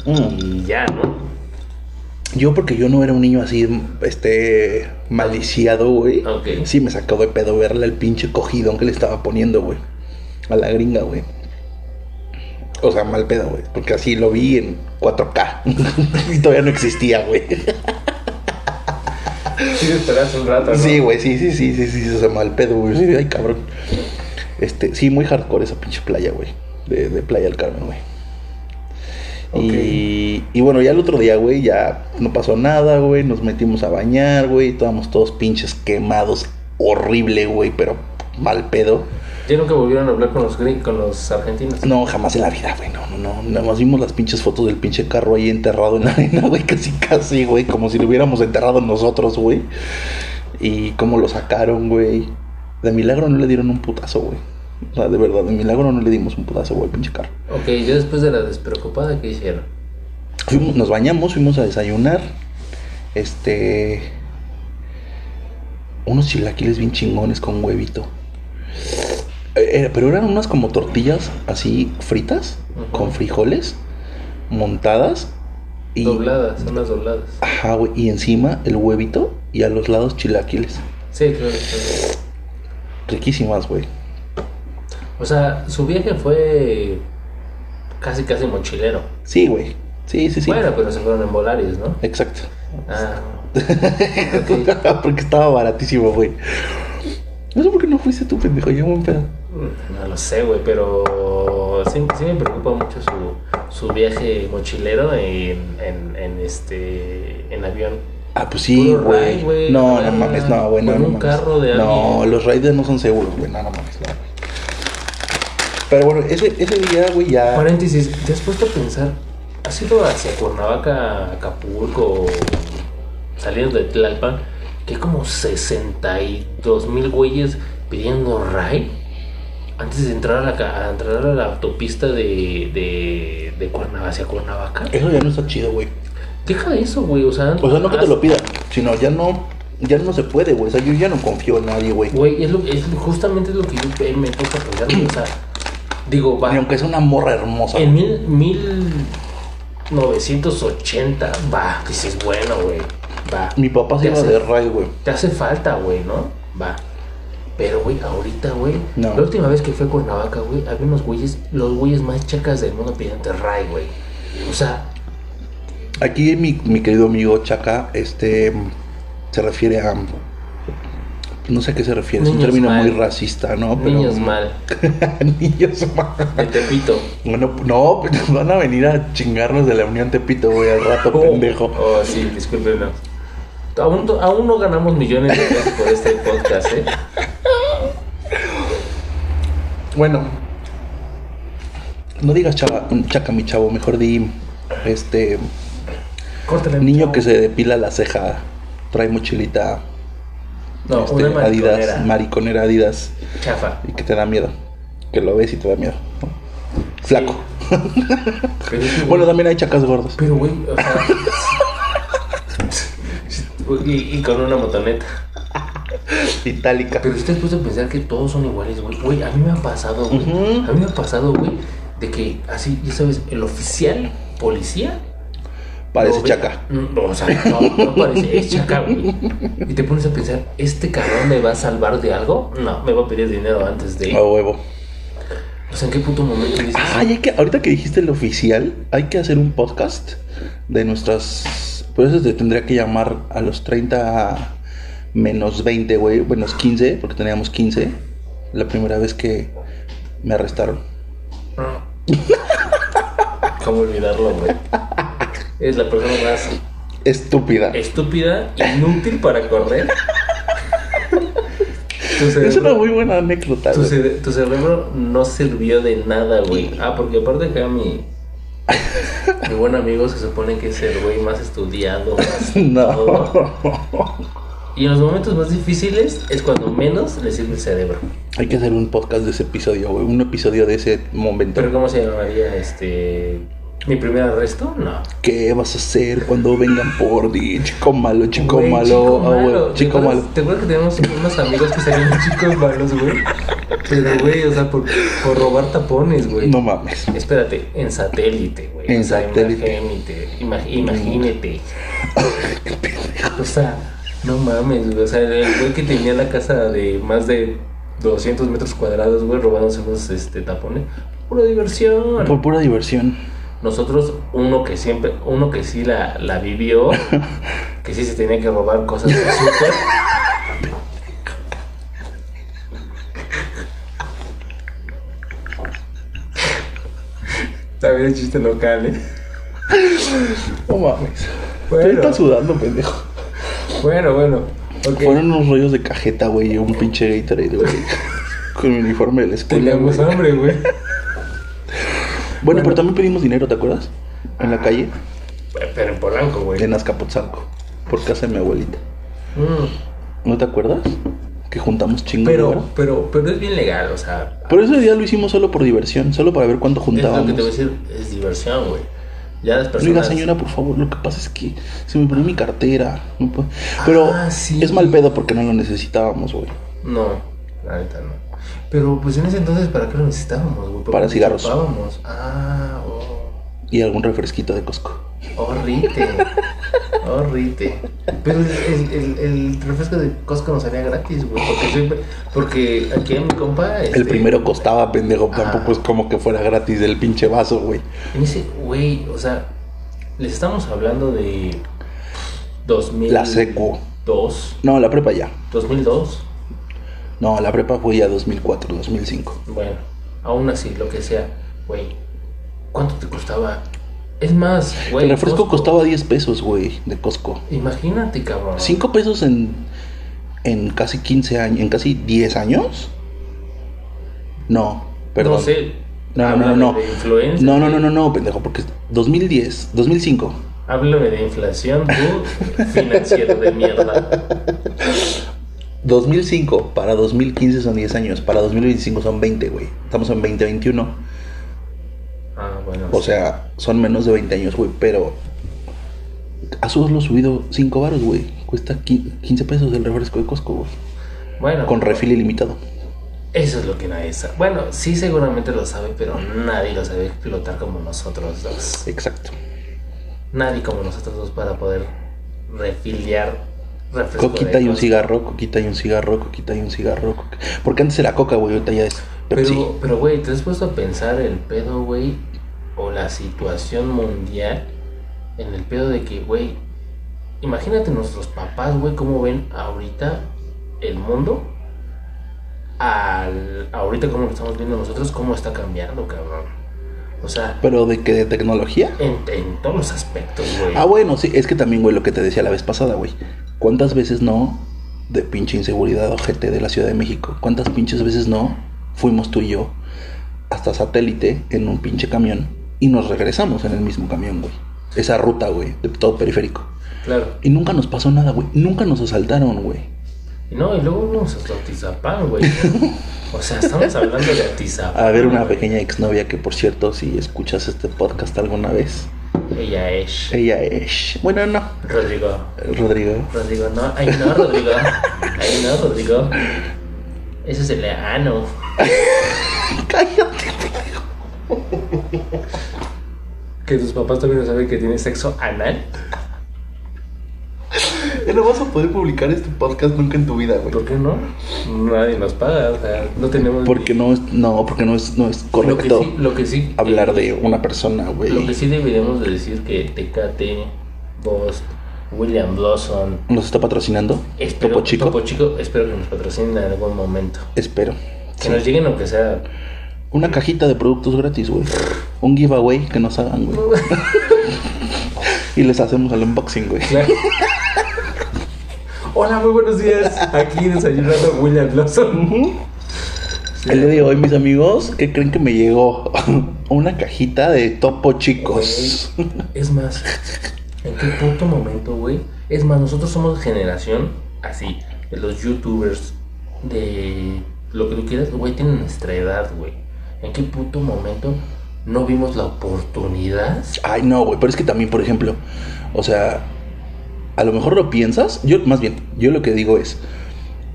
Mm. Y ya, ¿no? Yo porque yo no era un niño así, este, maliciado, güey. Sí me sacó de pedo verle el pinche cogidón que le estaba poniendo, güey. A la gringa, güey. O sea, mal pedo, güey. Porque así lo vi en 4K. y todavía no existía, güey. Sí, esperaste un rato, ¿no? Sí, güey, sí, sí, sí, sí, sí, o sea, mal pedo, güey. Sí, ay, cabrón. Este, sí, muy hardcore esa pinche playa, güey. De, de Playa del Carmen, güey. Y, y bueno, ya el otro día, güey, ya no pasó nada, güey. Nos metimos a bañar, güey. Estábamos todos pinches quemados. Horrible, güey, pero mal pedo. Ya nunca volvieron a hablar con los con los argentinos. No, jamás en la vida, güey. No, no, no. Nada más vimos las pinches fotos del pinche carro ahí enterrado en la arena, güey. Casi, casi, güey. Como si lo hubiéramos enterrado nosotros, güey. Y cómo lo sacaron, güey. De milagro no le dieron un putazo, güey. O sea, de verdad, de milagro no le dimos un putazo, güey, al pinche carro. Ok, ya después de la despreocupada, ¿qué hicieron? Fuimos- nos bañamos, fuimos a desayunar. Este. Unos chilaquiles bien chingones con huevito. Eh, eh, pero eran unas como tortillas así fritas, con frijoles, montadas. Y, Dobladas, unas dobladas. Ajá, güey. Y encima el huevito y a los lados chilaquiles. Sí, claro. claro. Riquísimas, güey. O sea, su viaje fue casi, casi mochilero. Sí, güey. Sí, sí, sí. Bueno, pero se fueron en Volarios, ¿no? Exacto. Ah. Porque estaba baratísimo, güey. No sé por qué no fuiste tú, pendejo. Yo buen pedo. No lo sé, güey, pero sí, sí me preocupa mucho su, su viaje mochilero en, en, en este en avión. Ah, pues sí, güey. No, ah, no mames, no, güey. No, no un mames. carro de No, alguien. los riders no son seguros, güey. No, no mames, no. Pero bueno, ese, ese día, güey, ya. Paréntesis, ¿te has puesto a pensar? ¿Has ido hacia Cuernavaca, Acapulco, saliendo de Tlalpan? Que hay como 62 mil güeyes pidiendo ride antes de entrar a la, a entrar a la autopista de, de, de Cuernavaca hacia Cuernavaca. Eso ya no está chido, güey. Deja de eso, güey. O sea, O sea, no que te lo pidan, sino ya no. Ya no se puede, güey. O sea, yo ya no confío en nadie, güey. Güey, es, lo, es justamente lo que yo me toca pensar. güey, O sea, digo, va. Ni aunque sea una morra hermosa. En mil, 1980, va, dices, bueno, güey, va. Mi papá se Te iba hace- de ride, güey. Te hace falta, güey, ¿no? Va. Pero, güey, ahorita, güey. No. La última vez que fui a Cuernavaca, güey, había unos güeyes, los güeyes más chacas del mundo pidiendo ray, güey. O sea, Aquí mi, mi querido amigo Chaca, este. Se refiere a. No sé a qué se refiere. es un término mal. muy racista, ¿no? Pero- niños mal. niños mal. De Tepito. Bueno, no, van a venir a chingarnos de la Unión Tepito, güey, al rato, pendejo. Oh, sí, discúlpenos. Aún, aún no ganamos millones de pesos por este podcast, ¿eh? Bueno, no digas chava, chaca, mi chavo, mejor di, este, Córtale. niño que se depila la ceja, trae mochilita, No, este, una Adidas, mariconera. mariconera Adidas, Chafa. y que te da miedo, que lo ves y te da miedo. ¿no? Flaco. Pero, es que, güey, Bueno, también hay chacas gordas. Pero, güey, o sea, Y, y con una motoneta. Itálica. Pero usted puso a pensar que todos son iguales, güey. Güey, a mí me ha pasado, güey. A mí me ha pasado, güey, de que así, ya sabes, el oficial policía. Parece ve- chaca. Mm, No, o sea, no, no parece, es chaca, güey. Y te pones a pensar, ¿este cabrón me va a salvar de algo? No, me va a pedir dinero antes de. A huevo. O sea, ¿en qué puto momento dices? Ay, hay que, ahorita que dijiste el oficial, hay que hacer un podcast de nuestras. Por eso te tendría que llamar a los 30 menos 20, güey. Bueno, 15, porque teníamos 15. La primera vez que me arrestaron. ¿Cómo olvidarlo, güey? Es la persona más Estúpida. estúpida, inútil para correr. Es una muy buena anécdota, tu, güey. cere- tu cerebro no sirvió de nada, güey. Ah, porque aparte acá mi, mi buen amigo se supone que es el güey más estudiado, más todo. No. Y en los momentos más difíciles es cuando menos le sirve el cerebro. Hay que hacer un podcast de ese episodio, güey. Un episodio de ese momento. Pero ¿cómo se llamaría este... ¿Mi primer arresto? No. ¿Qué vas a hacer cuando vengan por ti? Chico malo, chico malo. chico ah, malo. ¿Te chico malo. ¿Te acuerdas que teníamos unos amigos que serían chicos malos, güey? Pero, güey, o sea, por, por robar tapones, güey. No mames. Espérate, en satélite, güey. En O sea, satélite. Imagínate, ima- imagínate. O sea, no mames, güey. O sea, el güey que tenía la casa de más de 200 metros cuadrados, güey, robándose unos este, tapones. Pura diversión. Por pura diversión. Nosotros, uno que siempre, uno que sí la, la vivió, que sí se tenía que robar cosas de súper. Está bien el chiste local, ¿eh? No mames. Bueno. Tú estás sudando, pendejo. Bueno, bueno. Fueron unos rollos de cajeta, güey, y un pinche Gatorade, güey. Con mi uniforme de la escuela. Teníamos güey. hambre, güey. Bueno, pero también pedimos dinero, ¿te acuerdas? En la calle, Pero en Polanco, güey. en Azcapotzalco, por casa de mi abuelita. Mm. ¿No te acuerdas? Que juntamos chingo de Pero, pero, pero es bien legal, o sea. Pero ese día lo hicimos solo por diversión, solo para ver cuánto Es lo juntábamos. que te voy a decir, es diversión, güey. Ya las personas. Oiga, señora, por favor, lo que pasa es que se me perdió mi cartera. Pero Ah, sí. es mal pedo porque no lo necesitábamos, güey. No, la neta no. Pero pues en ese entonces, ¿para qué lo necesitábamos, güey? Para cigarros. Ah, oh. Y algún refresquito de Costco. Horrite. Horrite. Pero el, el, el, el refresco de Costco nos salía gratis, güey. Porque, siempre- porque aquí en mi compa. El este, primero costaba, pendejo. Ah. Tampoco es como que fuera gratis del pinche vaso, güey. En ese, güey, o sea, les estamos hablando de 2000. La secu. 2002. No, la prepa ya. 2002. No, la prepa fue ya 2004, 2005. Bueno, aún así, lo que sea, güey. ¿Cuánto te costaba? Es más, güey. el refresco Costco. costaba 10 pesos, güey, de Costco. Imagínate, cabrón. 5 pesos en, en casi 15 años, en casi 10 años. No, perdón. No sé. No, no, no. De influencia. No, no, no, no, no, pendejo, porque 2010, 2005. Háblame de inflación, tú, financiero de mierda. 2005 para 2015 son 10 años, para 2025 son 20, güey. Estamos en 2021. Ah, bueno. O sea, son menos de 20 años, güey, pero a solo subido 5 baros, güey. Cuesta qui- 15 pesos el refresco de Costco, güey. bueno, Con refil ilimitado. Eso es lo que nadie sabe. Bueno, sí, seguramente lo sabe, pero nadie lo sabe explotar como nosotros dos. Exacto. Nadie como nosotros dos para poder refiliar. Coquita y un cigarro, coquita y un cigarro, coquita y un cigarro. Porque antes era coca, güey, ahorita ya es Pepsi. Pero, pero, güey, ¿te has puesto a pensar el pedo, güey? O la situación mundial en el pedo de que, güey, imagínate nuestros papás, güey, cómo ven ahorita el mundo. Al, ahorita como lo estamos viendo nosotros, cómo está cambiando, cabrón. O sea, Pero de que de tecnología. en, en todos los aspectos, güey. Ah, bueno, sí, es que también, güey, lo que te decía la vez pasada, güey. ¿Cuántas veces no de pinche inseguridad ojete de la Ciudad de México? ¿Cuántas pinches veces no fuimos tú y yo hasta satélite en un pinche camión y nos regresamos en el mismo camión, güey? Esa ruta, güey, de todo periférico. Claro. Y nunca nos pasó nada, güey. Nunca nos asaltaron, güey. No, y luego vamos hasta Atizapán, güey. O sea, estamos hablando de Atizapán. A ver, una pequeña exnovia que, por cierto, si escuchas este podcast alguna vez, Ella es. Ella es. Bueno, no. Rodrigo. Rodrigo. Rodrigo, no. Ay, no, Rodrigo. Ay, no, Rodrigo. Ese es el ano. Cállate. Que tus papás también saben que tienes sexo anal. Ya no vas a poder publicar este podcast nunca en tu vida, güey. ¿Por qué no? Nadie nos paga, o sea, no tenemos. Porque no es, no, porque no es, no es Lo que correcto sí, lo que sí hablar eh, de una persona, güey. Lo que sí deberíamos de decir que Tecate, Bost, William Blossom, ¿Nos está patrocinando? espero, Topo Chico. Topo Chico, espero que nos patrocinen en algún momento. Espero. Que nos lleguen aunque sea. Una cajita de productos gratis, güey. Un giveaway que nos hagan, güey. y les hacemos el unboxing, güey. Claro. Hola, muy buenos días. Aquí desayunando William Blossom. El día de hoy, mis amigos, ¿qué creen que me llegó? Una cajita de Topo Chicos. Es más, ¿en qué puto momento, güey? Es más, nosotros somos generación así, de los youtubers, de lo que tú quieras, güey, tienen nuestra edad, güey. ¿En qué puto momento no vimos la oportunidad? Ay, no, güey, pero es que también, por ejemplo, o sea, a lo mejor lo piensas, yo más bien, yo lo que digo es,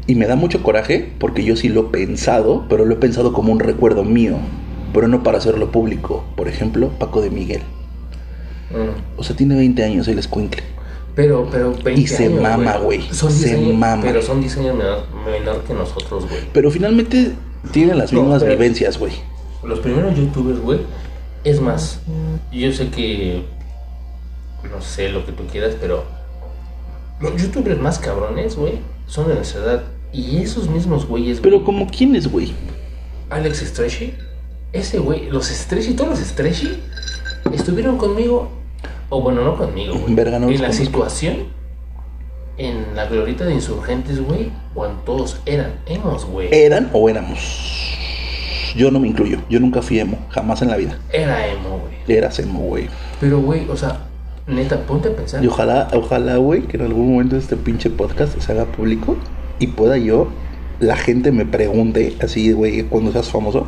y me da mucho coraje porque yo sí lo he pensado, pero lo he pensado como un recuerdo mío, pero no para hacerlo público. Por ejemplo, Paco de Miguel. Mm, O sea, tiene 20 años el escuincle. Pero, pero 20 Y se años, mama, güey. Se 10 años, mama. Pero son 10 años menor, menor que nosotros, güey. Pero finalmente tiene las No, mismas vivencias, güey. Los primeros youtubers, güey. Es más, yo sé que. No sé lo que tú quieras, pero. Los youtubers más cabrones, güey, son de nuestra edad. Y esos mismos güeyes, Pero güey, como quién es, güey. Alex Stretchy, ese güey, los Stretchy, todos los Stretchy, estuvieron conmigo. O bueno, no conmigo, güey. No en la situación, en la glorita de insurgentes, güey, cuando todos eran emos, güey. ¿Eran o éramos? Yo no me incluyo. Yo nunca fui emo. Jamás en la vida. Era emo, güey. Eras emo, güey. Pero, güey, o sea, neta, ponte a pensar. Y ojalá, ojalá, güey, que en algún momento este pinche podcast se haga público y pueda yo, la gente me pregunte, así, güey, cuando seas famoso,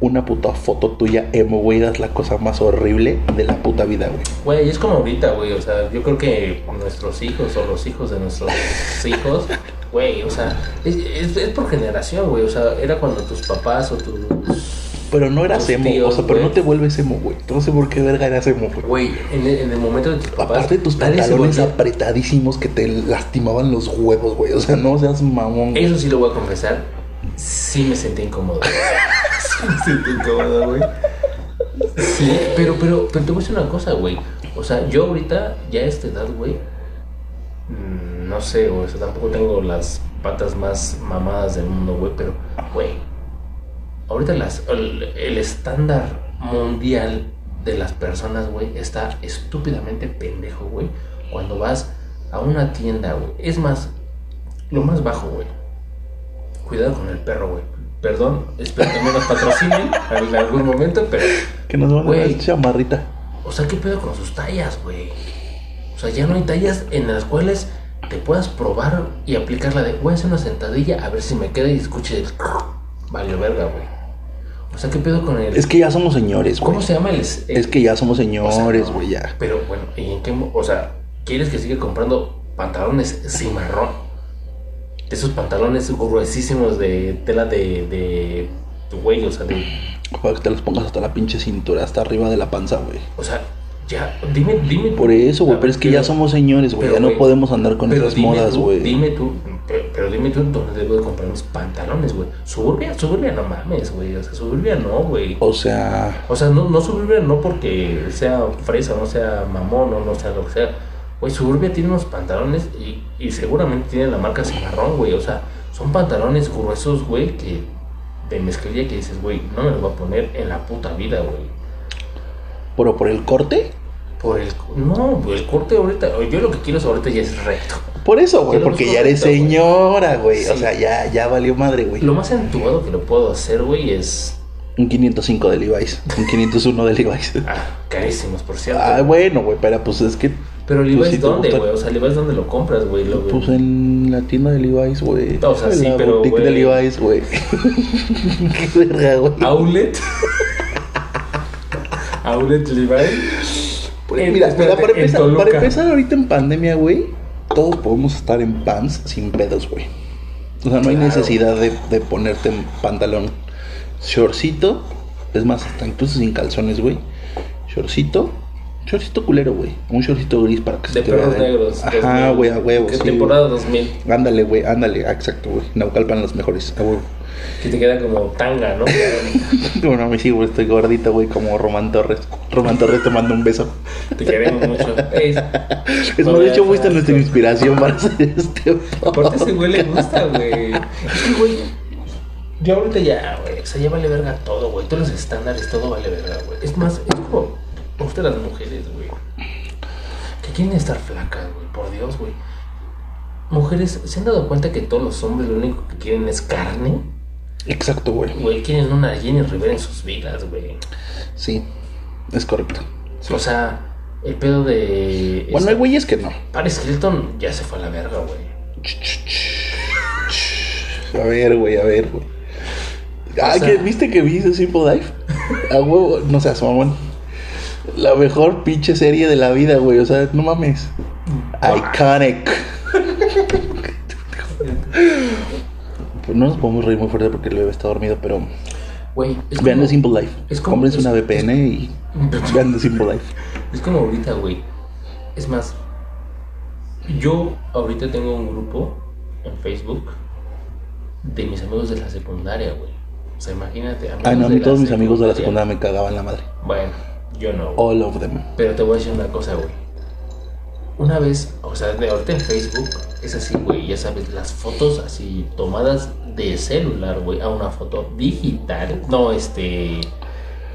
una puta foto tuya emo, güey, es la cosa más horrible de la puta vida, güey. Güey, es como ahorita, güey. O sea, yo creo que nuestros hijos o los hijos de nuestros hijos, güey, o sea, es, es- es por generación, güey. O sea, era cuando tus papás o tus. Pero no eras emo, tíos, o sea, pero no te vuelves emo, güey. No sé por qué verga eras emo, güey. Güey, en el, en el momento de tus papás. Aparte de tus pantalones apretadísimos que te lastimaban los huevos, güey. O sea, no seas mamón. Eso sí lo voy a confesar. Sí me sentí incómodo. sí me sentí incómodo, güey. Sí, pero, pero, pero te voy a decir una cosa, güey. O sea, yo ahorita, ya a esta edad, güey, mm, no sé, güey, o sea, tampoco tengo las patas más mamadas del mundo, güey, pero, güey, ahorita las, el, el estándar mundial de las personas, güey, está estúpidamente pendejo, güey, cuando vas a una tienda, güey. Es más, lo más bajo, güey. Cuidado con el perro, güey. Perdón, espero que me nos patrocinen en algún momento, pero. Que nos van a dar chamarrita. O sea, ¿qué pedo con sus tallas, güey? O sea, ya no hay tallas en las cuales te puedas probar y aplicar la de voy a hacer una sentadilla a ver si me queda y escuche el. Vale, verga, güey. O sea, ¿qué pedo con el. Es que ya somos señores, güey. ¿Cómo se llama el.? es- Es que ya somos o sea, señores, no. güey, ya. Pero bueno, ¿y en qué. O sea, ¿quieres que siga comprando pantalones cimarrón? Esos pantalones gruesísimos de tela de. de. güey, o sea, de. Para que te los pongas hasta la pinche cintura, hasta arriba de la panza, güey. O sea, ya, dime, dime. tú. Por eso, güey, pero es que ya somos señores, güey. Ya no podemos andar con esas modas, güey. Dime tú, pero, pero dime tú dónde debo de comprar mis pantalones, güey. Suburbia, suburbia no mames, güey. O sea, suburbia no, güey. O sea, O sea, no, no suburbia no porque sea fresa, no sea mamón o no sea lo que sea. Güey, suburbia tiene unos pantalones y, y seguramente tiene la marca cimarrón, güey. O sea, son pantalones gruesos, güey, que de mezclilla que dices, güey, no me los voy a poner en la puta vida, güey. Pero por el corte. Por el... No, el corte ahorita... Yo lo que quiero es ahorita ya es recto. Por eso, güey, porque ya eres recto, señora, güey. O sea, ya, ya valió madre, güey. Lo más entuado que lo puedo hacer, güey, es... Un 505 de Levi's. Un 501 de Levi's. Ah, carísimos, por cierto. Ah, bueno, güey, pero pues es que. Pero Levi's, sí ¿dónde, güey? O sea, Levi's, ¿dónde lo compras, güey? Pues en la tienda de Levi's, güey. O sea, sí, la pero, boutique de. Levi's, güey. Qué verga, güey. Outlet. Outlet Levi's. En- mira, espérate, mira, para, empezar, para empezar ahorita en pandemia, güey, todos podemos estar en pants sin pedos, güey. O sea, no hay Claro. necesidad de, de ponerte en pantalón. Shortcito, es más, hasta incluso sin calzones, güey. Shortcito, shortcito culero, güey. Un shortcito gris para que De se te vea. negros. Ajá, 2000. güey, a huevo. ¿Qué sí, temporada 2000? güey. Ándale, güey, ándale, ah, exacto, güey. Naucalpan los mejores, a huevo. Que te queda como tanga, ¿no? Bueno, me sigo, estoy gordito, güey, como Román Torres. Román Torres te mando un beso. Te queremos mucho. Es, Es más, de hecho, fuiste nuestra inspiración para hacer este Aparte, ese güey le gusta, güey. Es que, güey. Yo ahorita ya, güey. O sea, ya vale verga todo, güey. Todos los estándares, todo vale verga, güey. Es más, es como. Ustedes las mujeres, güey. Que quieren estar flacas, güey. Por Dios, güey. Mujeres, ¿se han dado cuenta que todos los hombres lo único que quieren es carne? Exacto, güey. Güey, quieren una Jenny Rivera en sus vidas, güey. Sí, es correcto. O sea, el pedo de. Bueno, hay güeyes que no. Paris Hilton ya se fue a la verga, güey. A ver, güey, a ver, güey. Ah, sea- ¿que ¿viste que vi ese Simple Life? A huevo, no seas mamón. La mejor pinche serie de la vida, güey. O sea, no mames. Iconic. Pues no nos podemos reír muy fuerte porque el bebé está dormido, pero Güey, es vean como- The Simple Life. es como- Cómprense es- una VPN y vean The Simple Life. Es como ahorita, güey. Es más, yo ahorita tengo un grupo en Facebook de mis amigos de la secundaria, güey. O sea, imagínate. Ah, no, a mí todos mis amigos de la secundaria. me cagaban la madre. Bueno, yo no. All of them. Pero te voy a decir una cosa, güey. Una vez, o sea, de ahorita en Facebook es así, güey, ya sabes, las fotos así tomadas de celular, güey, a una foto digital. No, este.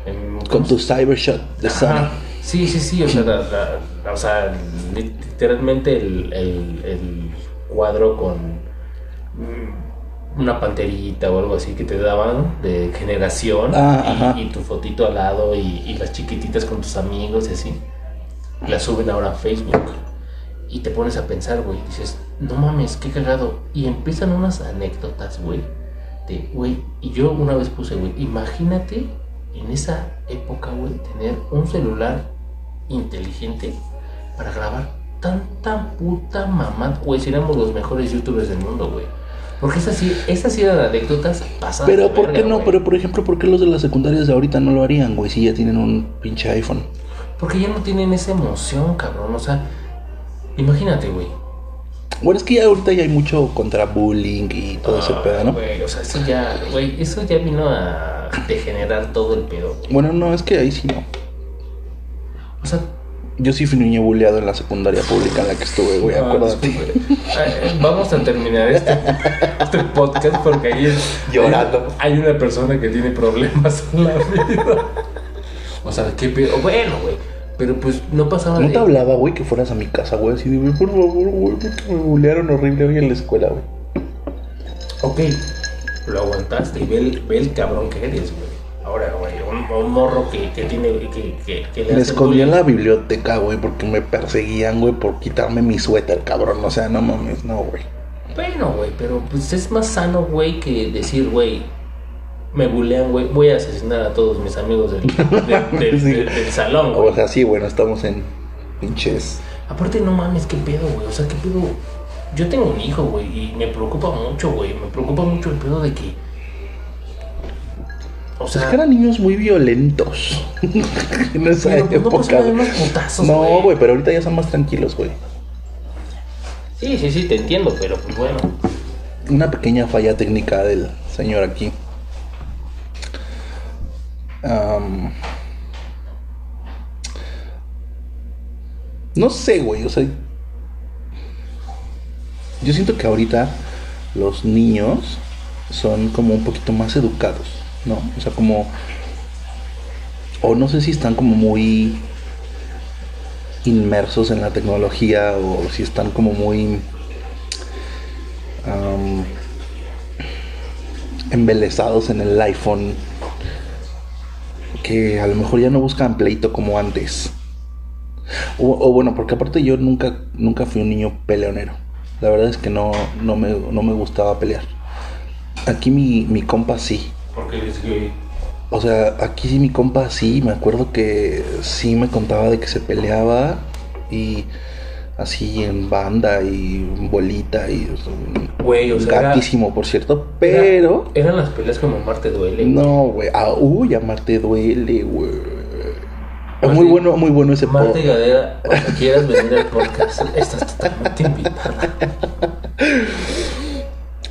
em, Con ¿cómo tu Cybershot de. Sony. Sí, sí, sí, o sea, la- la- o sea literalmente el, el- el cuadro con mm, una panterita o algo así que te daban de generación Ah, y, tu fotito al lado y, y las chiquititas con tus amigos y así. Las suben ahora a Facebook y te pones a pensar, güey, dices, no mames, qué cagado. Y empiezan unas anécdotas, güey, de, güey, y yo una vez puse, güey, imagínate en esa época, güey, tener un celular inteligente para grabar tanta puta mamá, güey, seríamos los mejores youtubers del mundo, güey. Porque esas sí, esas sí eran anécdotas pasadas. Pero ¿por qué verga, no? Pero por ejemplo, ¿por qué los de las secundarias de ahorita no lo harían, güey? Si ya tienen un pinche iPhone. Porque ya no tienen esa emoción, cabrón. O sea, imagínate, güey. Bueno, es que ya ahorita ya hay mucho contra bullying y todo ese Ah, pedo, ¿no? Güey, o sea, eso ya, güey, eso ya vino a degenerar todo el pedo. Bueno, no, es que ahí sí no. O sea, Yo sí fui niño bulleado en la secundaria pública en la que estuve, güey, no, acuérdate. disculpe. Eh, vamos a terminar este, este podcast porque ahí Llorando. Hay, hay una persona que tiene problemas en la vida. O sea, qué pedo. Bueno, güey. Pero pues no pasaba No de- te hablaba, güey, que fueras a mi casa, güey, así de, güey, por favor, güey, porque me bullearon horrible hoy en la escuela, güey. Ok, lo aguantaste y ve el, ve el cabrón que eres, güey. Ahora, güey, un, un morro que, que tiene. Que, que, que le Me escondí en la biblioteca, güey, porque me perseguían, güey, por quitarme mi suéter, cabrón. O sea, no mames, no, güey. Bueno, güey, pero pues es más sano, güey, que decir, güey, me bulean, güey, voy a asesinar a todos mis amigos del, del- del- Sí. del- del salón, güey. O sea, sí, bueno, estamos en pinches. Aparte, no mames, qué pedo, güey, o sea, qué pedo. Yo tengo un hijo, güey, y me preocupa mucho, güey, me preocupa mucho el pedo de que. O sea, es que eran niños muy violentos. en esa pero, pues, no época. pasaban güey. unos putazos, No, güey, pero ahorita ya son más tranquilos, güey. Sí, sí, sí, te entiendo, pero pues bueno. Una pequeña falla técnica del señor aquí. No sé, güey, o sea. Yo siento que ahorita los niños son como un poquito más educados, ¿no? O sea, como. O no sé si están como muy inmersos en la tecnología o si están como muy am, embelesados en el iPhone que a lo mejor ya no buscan pleito como antes. O, o bueno, porque aparte yo nunca, nunca fui un niño peleonero. La verdad es que no, no, me, no me gustaba pelear. Aquí mi, mi compa sí. Porque eres gay. O sea, aquí sí mi compa sí, me acuerdo que sí me contaba de que se peleaba y así en banda y bolita y Güey, o sea, era- gatísimo, por cierto, pero Era- eran las peleas como Marte duele. no, güey, ah, uy, amarte duele, güey. Muy bueno, muy bueno ese Marta po- y Gadera, cuando quieras venir al podcast, estás totalmente invitada.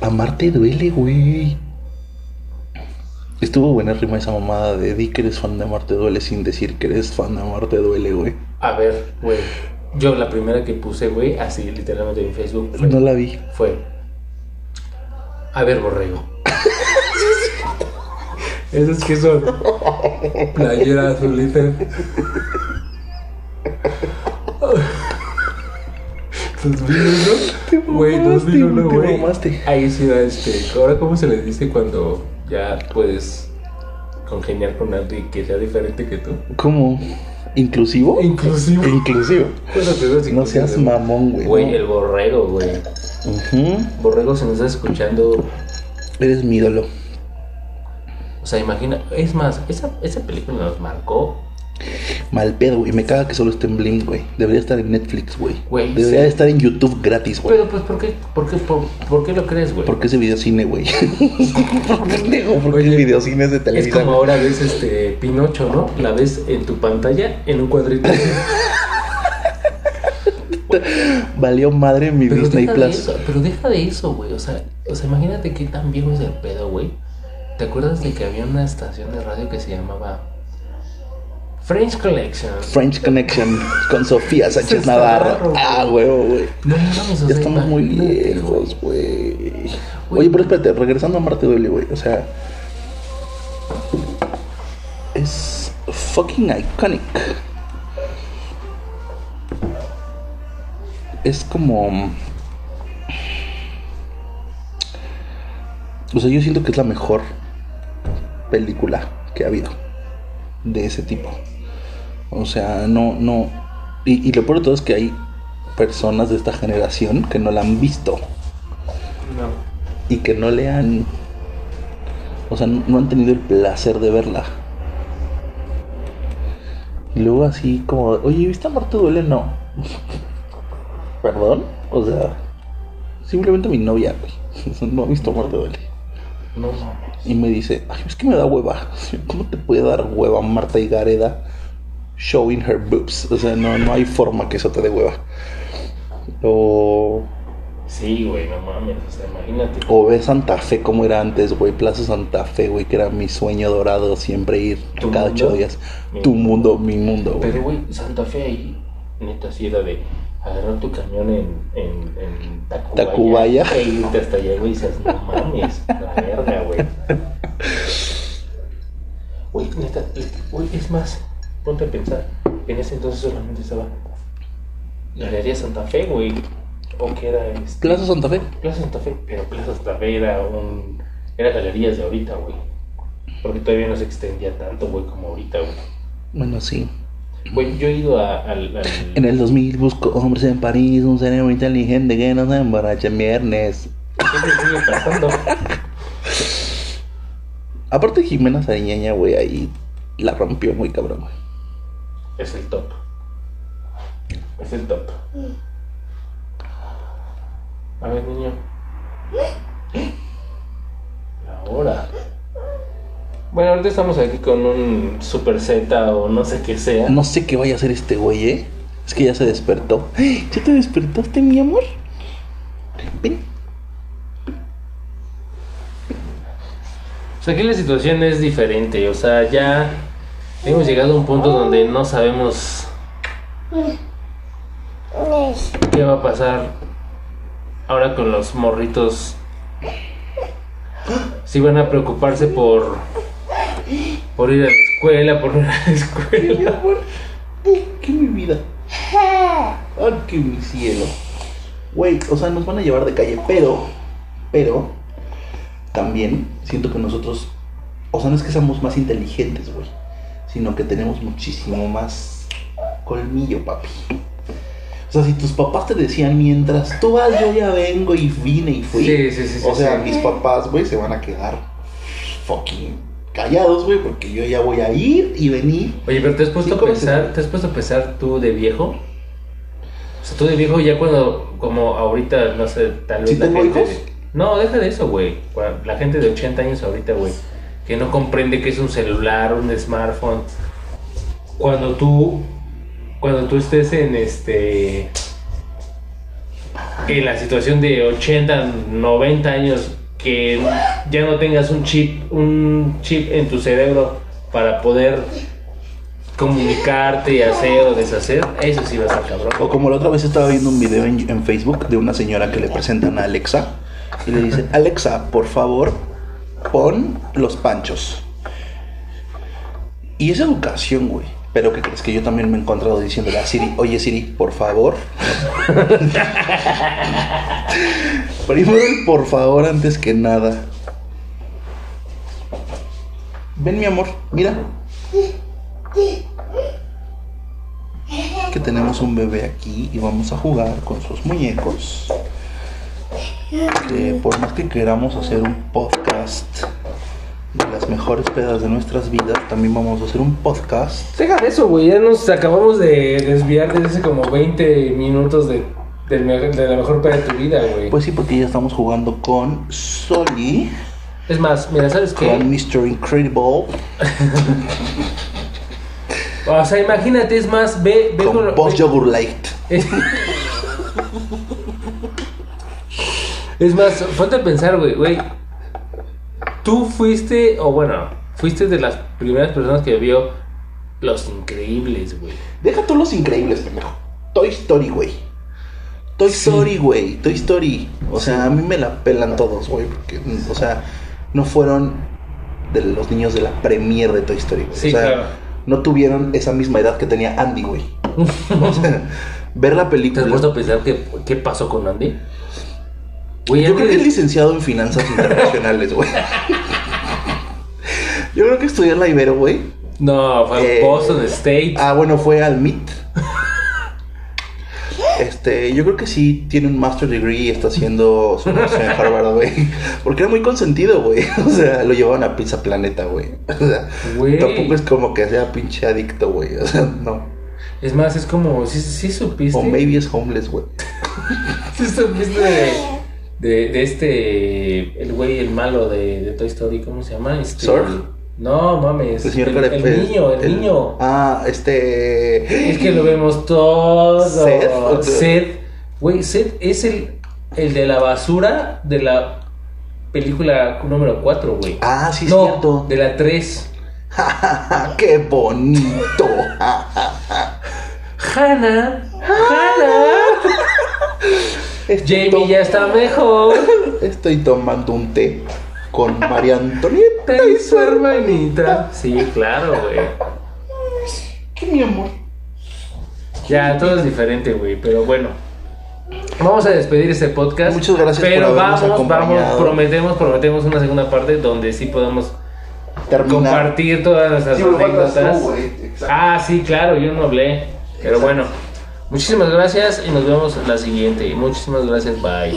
Amarte duele, güey. Estuvo buena rima esa mamada de di que eres fan de Amarte duele sin decir que eres fan de Amarte duele, güey. A ver, güey. Yo la primera que puse, güey, así literalmente en Facebook fue, No la vi. fue A ver, borrego. Esos que son playera azulita. 2001, güey, mamaste, 2001, te güey. Ahí sí da este. Ahora, ¿cómo se le dice cuando ya puedes congeniar con alguien que sea diferente que tú? ¿Cómo? ¿Inclusivo? Inclusivo. Inclusivo. Bueno, pero es No seas mamón, güey. Güey, no. el borrego, güey. Borrego, si nos estás escuchando, Eres mi ídolo. o sea, imagina, es más, esa, esa película nos marcó. Mal pedo, güey. Me caga que solo esté en Blim, güey. Debería estar en Netflix, güey. Debería sí. estar en YouTube gratis, güey. Pero, pues, ¿por qué, por qué, por, por qué lo crees, güey? ¿Por qué ese videocine, güey? ¿Por qué nego? ¿Por qué Oye, el videocine es de Es televisión? como ahora ves este Pinocho, ¿no? La ves en tu pantalla en un cuadrito. Valió madre mi Pero Disney Plus. eso, pero deja de eso, güey. O sea, o sea, imagínate qué tan viejo es el pedo, güey. ¿Te acuerdas de que había una estación de radio que se llamaba French Collection? French Connection con Sofía Sánchez Navarro. raro, Ah, güey. huevo, güey. No Ya estamos muy viejos, güey. Güey. Oye, pero espérate, regresando a Marte Duele, güey. O sea, es fucking iconic. Es como. O sea, yo siento que es la mejor película que ha habido de ese tipo. O sea, no, no. Y, y lo peor de todo es que hay personas de esta generación que no la han visto No. y que no le han. O sea, no, no han tenido el placer de verla. Y luego así como, oye, ¿viste a Marte Duele? No. ¿Perdón? O sea, simplemente mi novia, güey. No ha visto Marte Duele. No mames. Y me dice, ay, es que me da hueva. ¿Cómo te puede dar hueva Marta y Gareda showing her boobs? O sea, no, no hay forma que eso te dé hueva. O, Sí, güey, no mames. O sea, imagínate. o ve Santa Fe como era antes, güey. Plaza Santa Fe, güey, que era mi sueño dorado siempre ir ¿Tu cada mundo? ocho días. Mi Tu mundo. mundo, mi mundo, güey. Pero, güey, Santa Fe ahí, neta, sí era de agarrar tu camión en, en, en Tacubaya, Tacubaya. e irte hasta allá, güey, y dices, no mames, la verga, güey. Güey, neta, güey, es más, ponte a pensar, en ese entonces solamente estaba Galería Santa Fe, güey, o que era este, Plaza Santa Fe. Plaza Santa Fe, pero Plaza Santa Fe era un, era galerías de ahorita, güey, porque todavía no se extendía tanto, güey, como ahorita, güey. Bueno, sí. Güey, yo he ido a- al, al- En el 2000 busco hombres en París, un cerebro inteligente que no se emborracha en viernes. Siempre sigue pasando. Aparte Jimena Sariñaña, güey, ahí la rompió muy cabrón, güey. Es el top. Es el top. A ver, niño. Ahora. Bueno, ahorita estamos aquí con un Super Z o no sé qué sea. No sé qué vaya a hacer este güey, ¿eh? Es que ya se despertó. ¡Ay! ¿Ya te despertaste, mi amor? Ven. O sea, aquí la situación es diferente. O sea, ya hemos llegado a un punto donde no sabemos qué va a pasar ahora con los morritos. Si van a preocuparse por por ir a la escuela, por ir a la escuela. ¿Qué mi vida? Ay, qué mi cielo. Güey, o sea, nos van a llevar de calle, pero, pero, también siento que nosotros, o sea, no es que seamos más inteligentes, güey, sino que tenemos muchísimo más colmillo, papi. O sea, si tus papás te decían mientras tú vas, yo ya vengo y vine y fui. Sí, sí, sí, sí, O sea, sí. mis papás, güey, se van a quedar fucking callados, güey, porque yo ya voy a ir y venir. Oye, pero ¿te has puesto a veces. pensar, te has puesto a pensar tú de viejo? O sea, tú de viejo ya cuando, como ahorita, no sé, tal vez ¿Sí la tengo gente... hijos? No, deja de eso, güey. La gente de 80 años ahorita, güey, que no comprende que es un celular, un smartphone. Cuando tú, cuando tú estés en este... En la situación de 80, 90 años, que ya no tengas un chip, un chip en tu cerebro para poder comunicarte y hacer o deshacer, eso sí va a estar cabrón. O como la otra vez estaba viendo un video en, en Facebook de una señora que le presentan a Alexa y le dice, Alexa, por favor, pon los panchos. Y es educación, güey. Pero ¿qué crees que yo también me he encontrado diciéndole a Siri, oye Siri, por favor? Primero el por favor antes que nada. Ven mi amor, mira. Que tenemos un bebé aquí y vamos a jugar con sus muñecos. Por más que queramos hacer un podcast de las mejores pedas de nuestras vidas, también vamos a hacer un podcast Deja de eso, güey, ya nos acabamos de desviar desde hace como 20 minutos de, de la mejor peda de tu vida, güey. Pues sí, porque ya estamos jugando con Soli, es más, mira, ¿sabes qué? con Mr. Incredible, O sea, imagínate, es más, ve, ve con Boss Yogurt Light. Es, más, falta pensar, güey, güey. Tú fuiste, o bueno, fuiste de las primeras personas que vio Los Increíbles, güey. Deja todos los increíbles, pendejo. Toy Story, güey. Toy Sí. Story, güey. Toy Story. O sea, a mí me la pelan todos, güey. Porque, o sea, no fueron de los niños de la premier de Toy Story, güey. Sí, o sea, claro. no tuvieron esa misma edad que tenía Andy, güey. O sea, ver la ¿Te película. has puesto a pensar qué, qué pasó con Andy? Güey, Yo creo que es licenciado en finanzas internacionales, güey. Yo creo que estudió en la Ibero, güey. No, fue Eh, Boston State. Ah, bueno, fue al MIT. Este, yo creo que sí tiene un master degree y está haciendo su maestría en Harvard, güey. Porque era muy consentido, güey. O sea, lo llevaban a Pizza Planeta, güey. O sea, Güey. tampoco es como que sea pinche adicto, güey. O sea, no. Es más, es como, sí, sí supiste. O maybe es homeless, güey. Sí supiste de, de, de este, el güey, el malo de, de Toy Story, ¿cómo se llama? Este, ¿Sorg? No, mames. El señor el, Care- el niño, el, niño. Ah, este. Es que lo vemos todo. Seth, Seth. Güey, Seth es el, el de la basura de la película número 4, güey. Ah, sí, es no, cierto. de la 3. ¡Qué bonito! Hannah, Hannah. Estoy Jamie ya está mejor. Estoy tomando un té con María Antonieta Y su hermanita. Sí, claro, güey. ¿Qué, mi amor? Ya, todo es diferente, güey, pero bueno. Vamos a despedir este podcast. Muchas gracias por Pero habernos vamos, acompañado. vamos, prometemos, prometemos una segunda parte donde sí podamos Terminar. compartir todas nuestras Sí, tú, anécdotas. ah, sí, claro, yo no hablé. Pero bueno, muchísimas gracias y nos vemos en la siguiente. Muchísimas gracias, bye.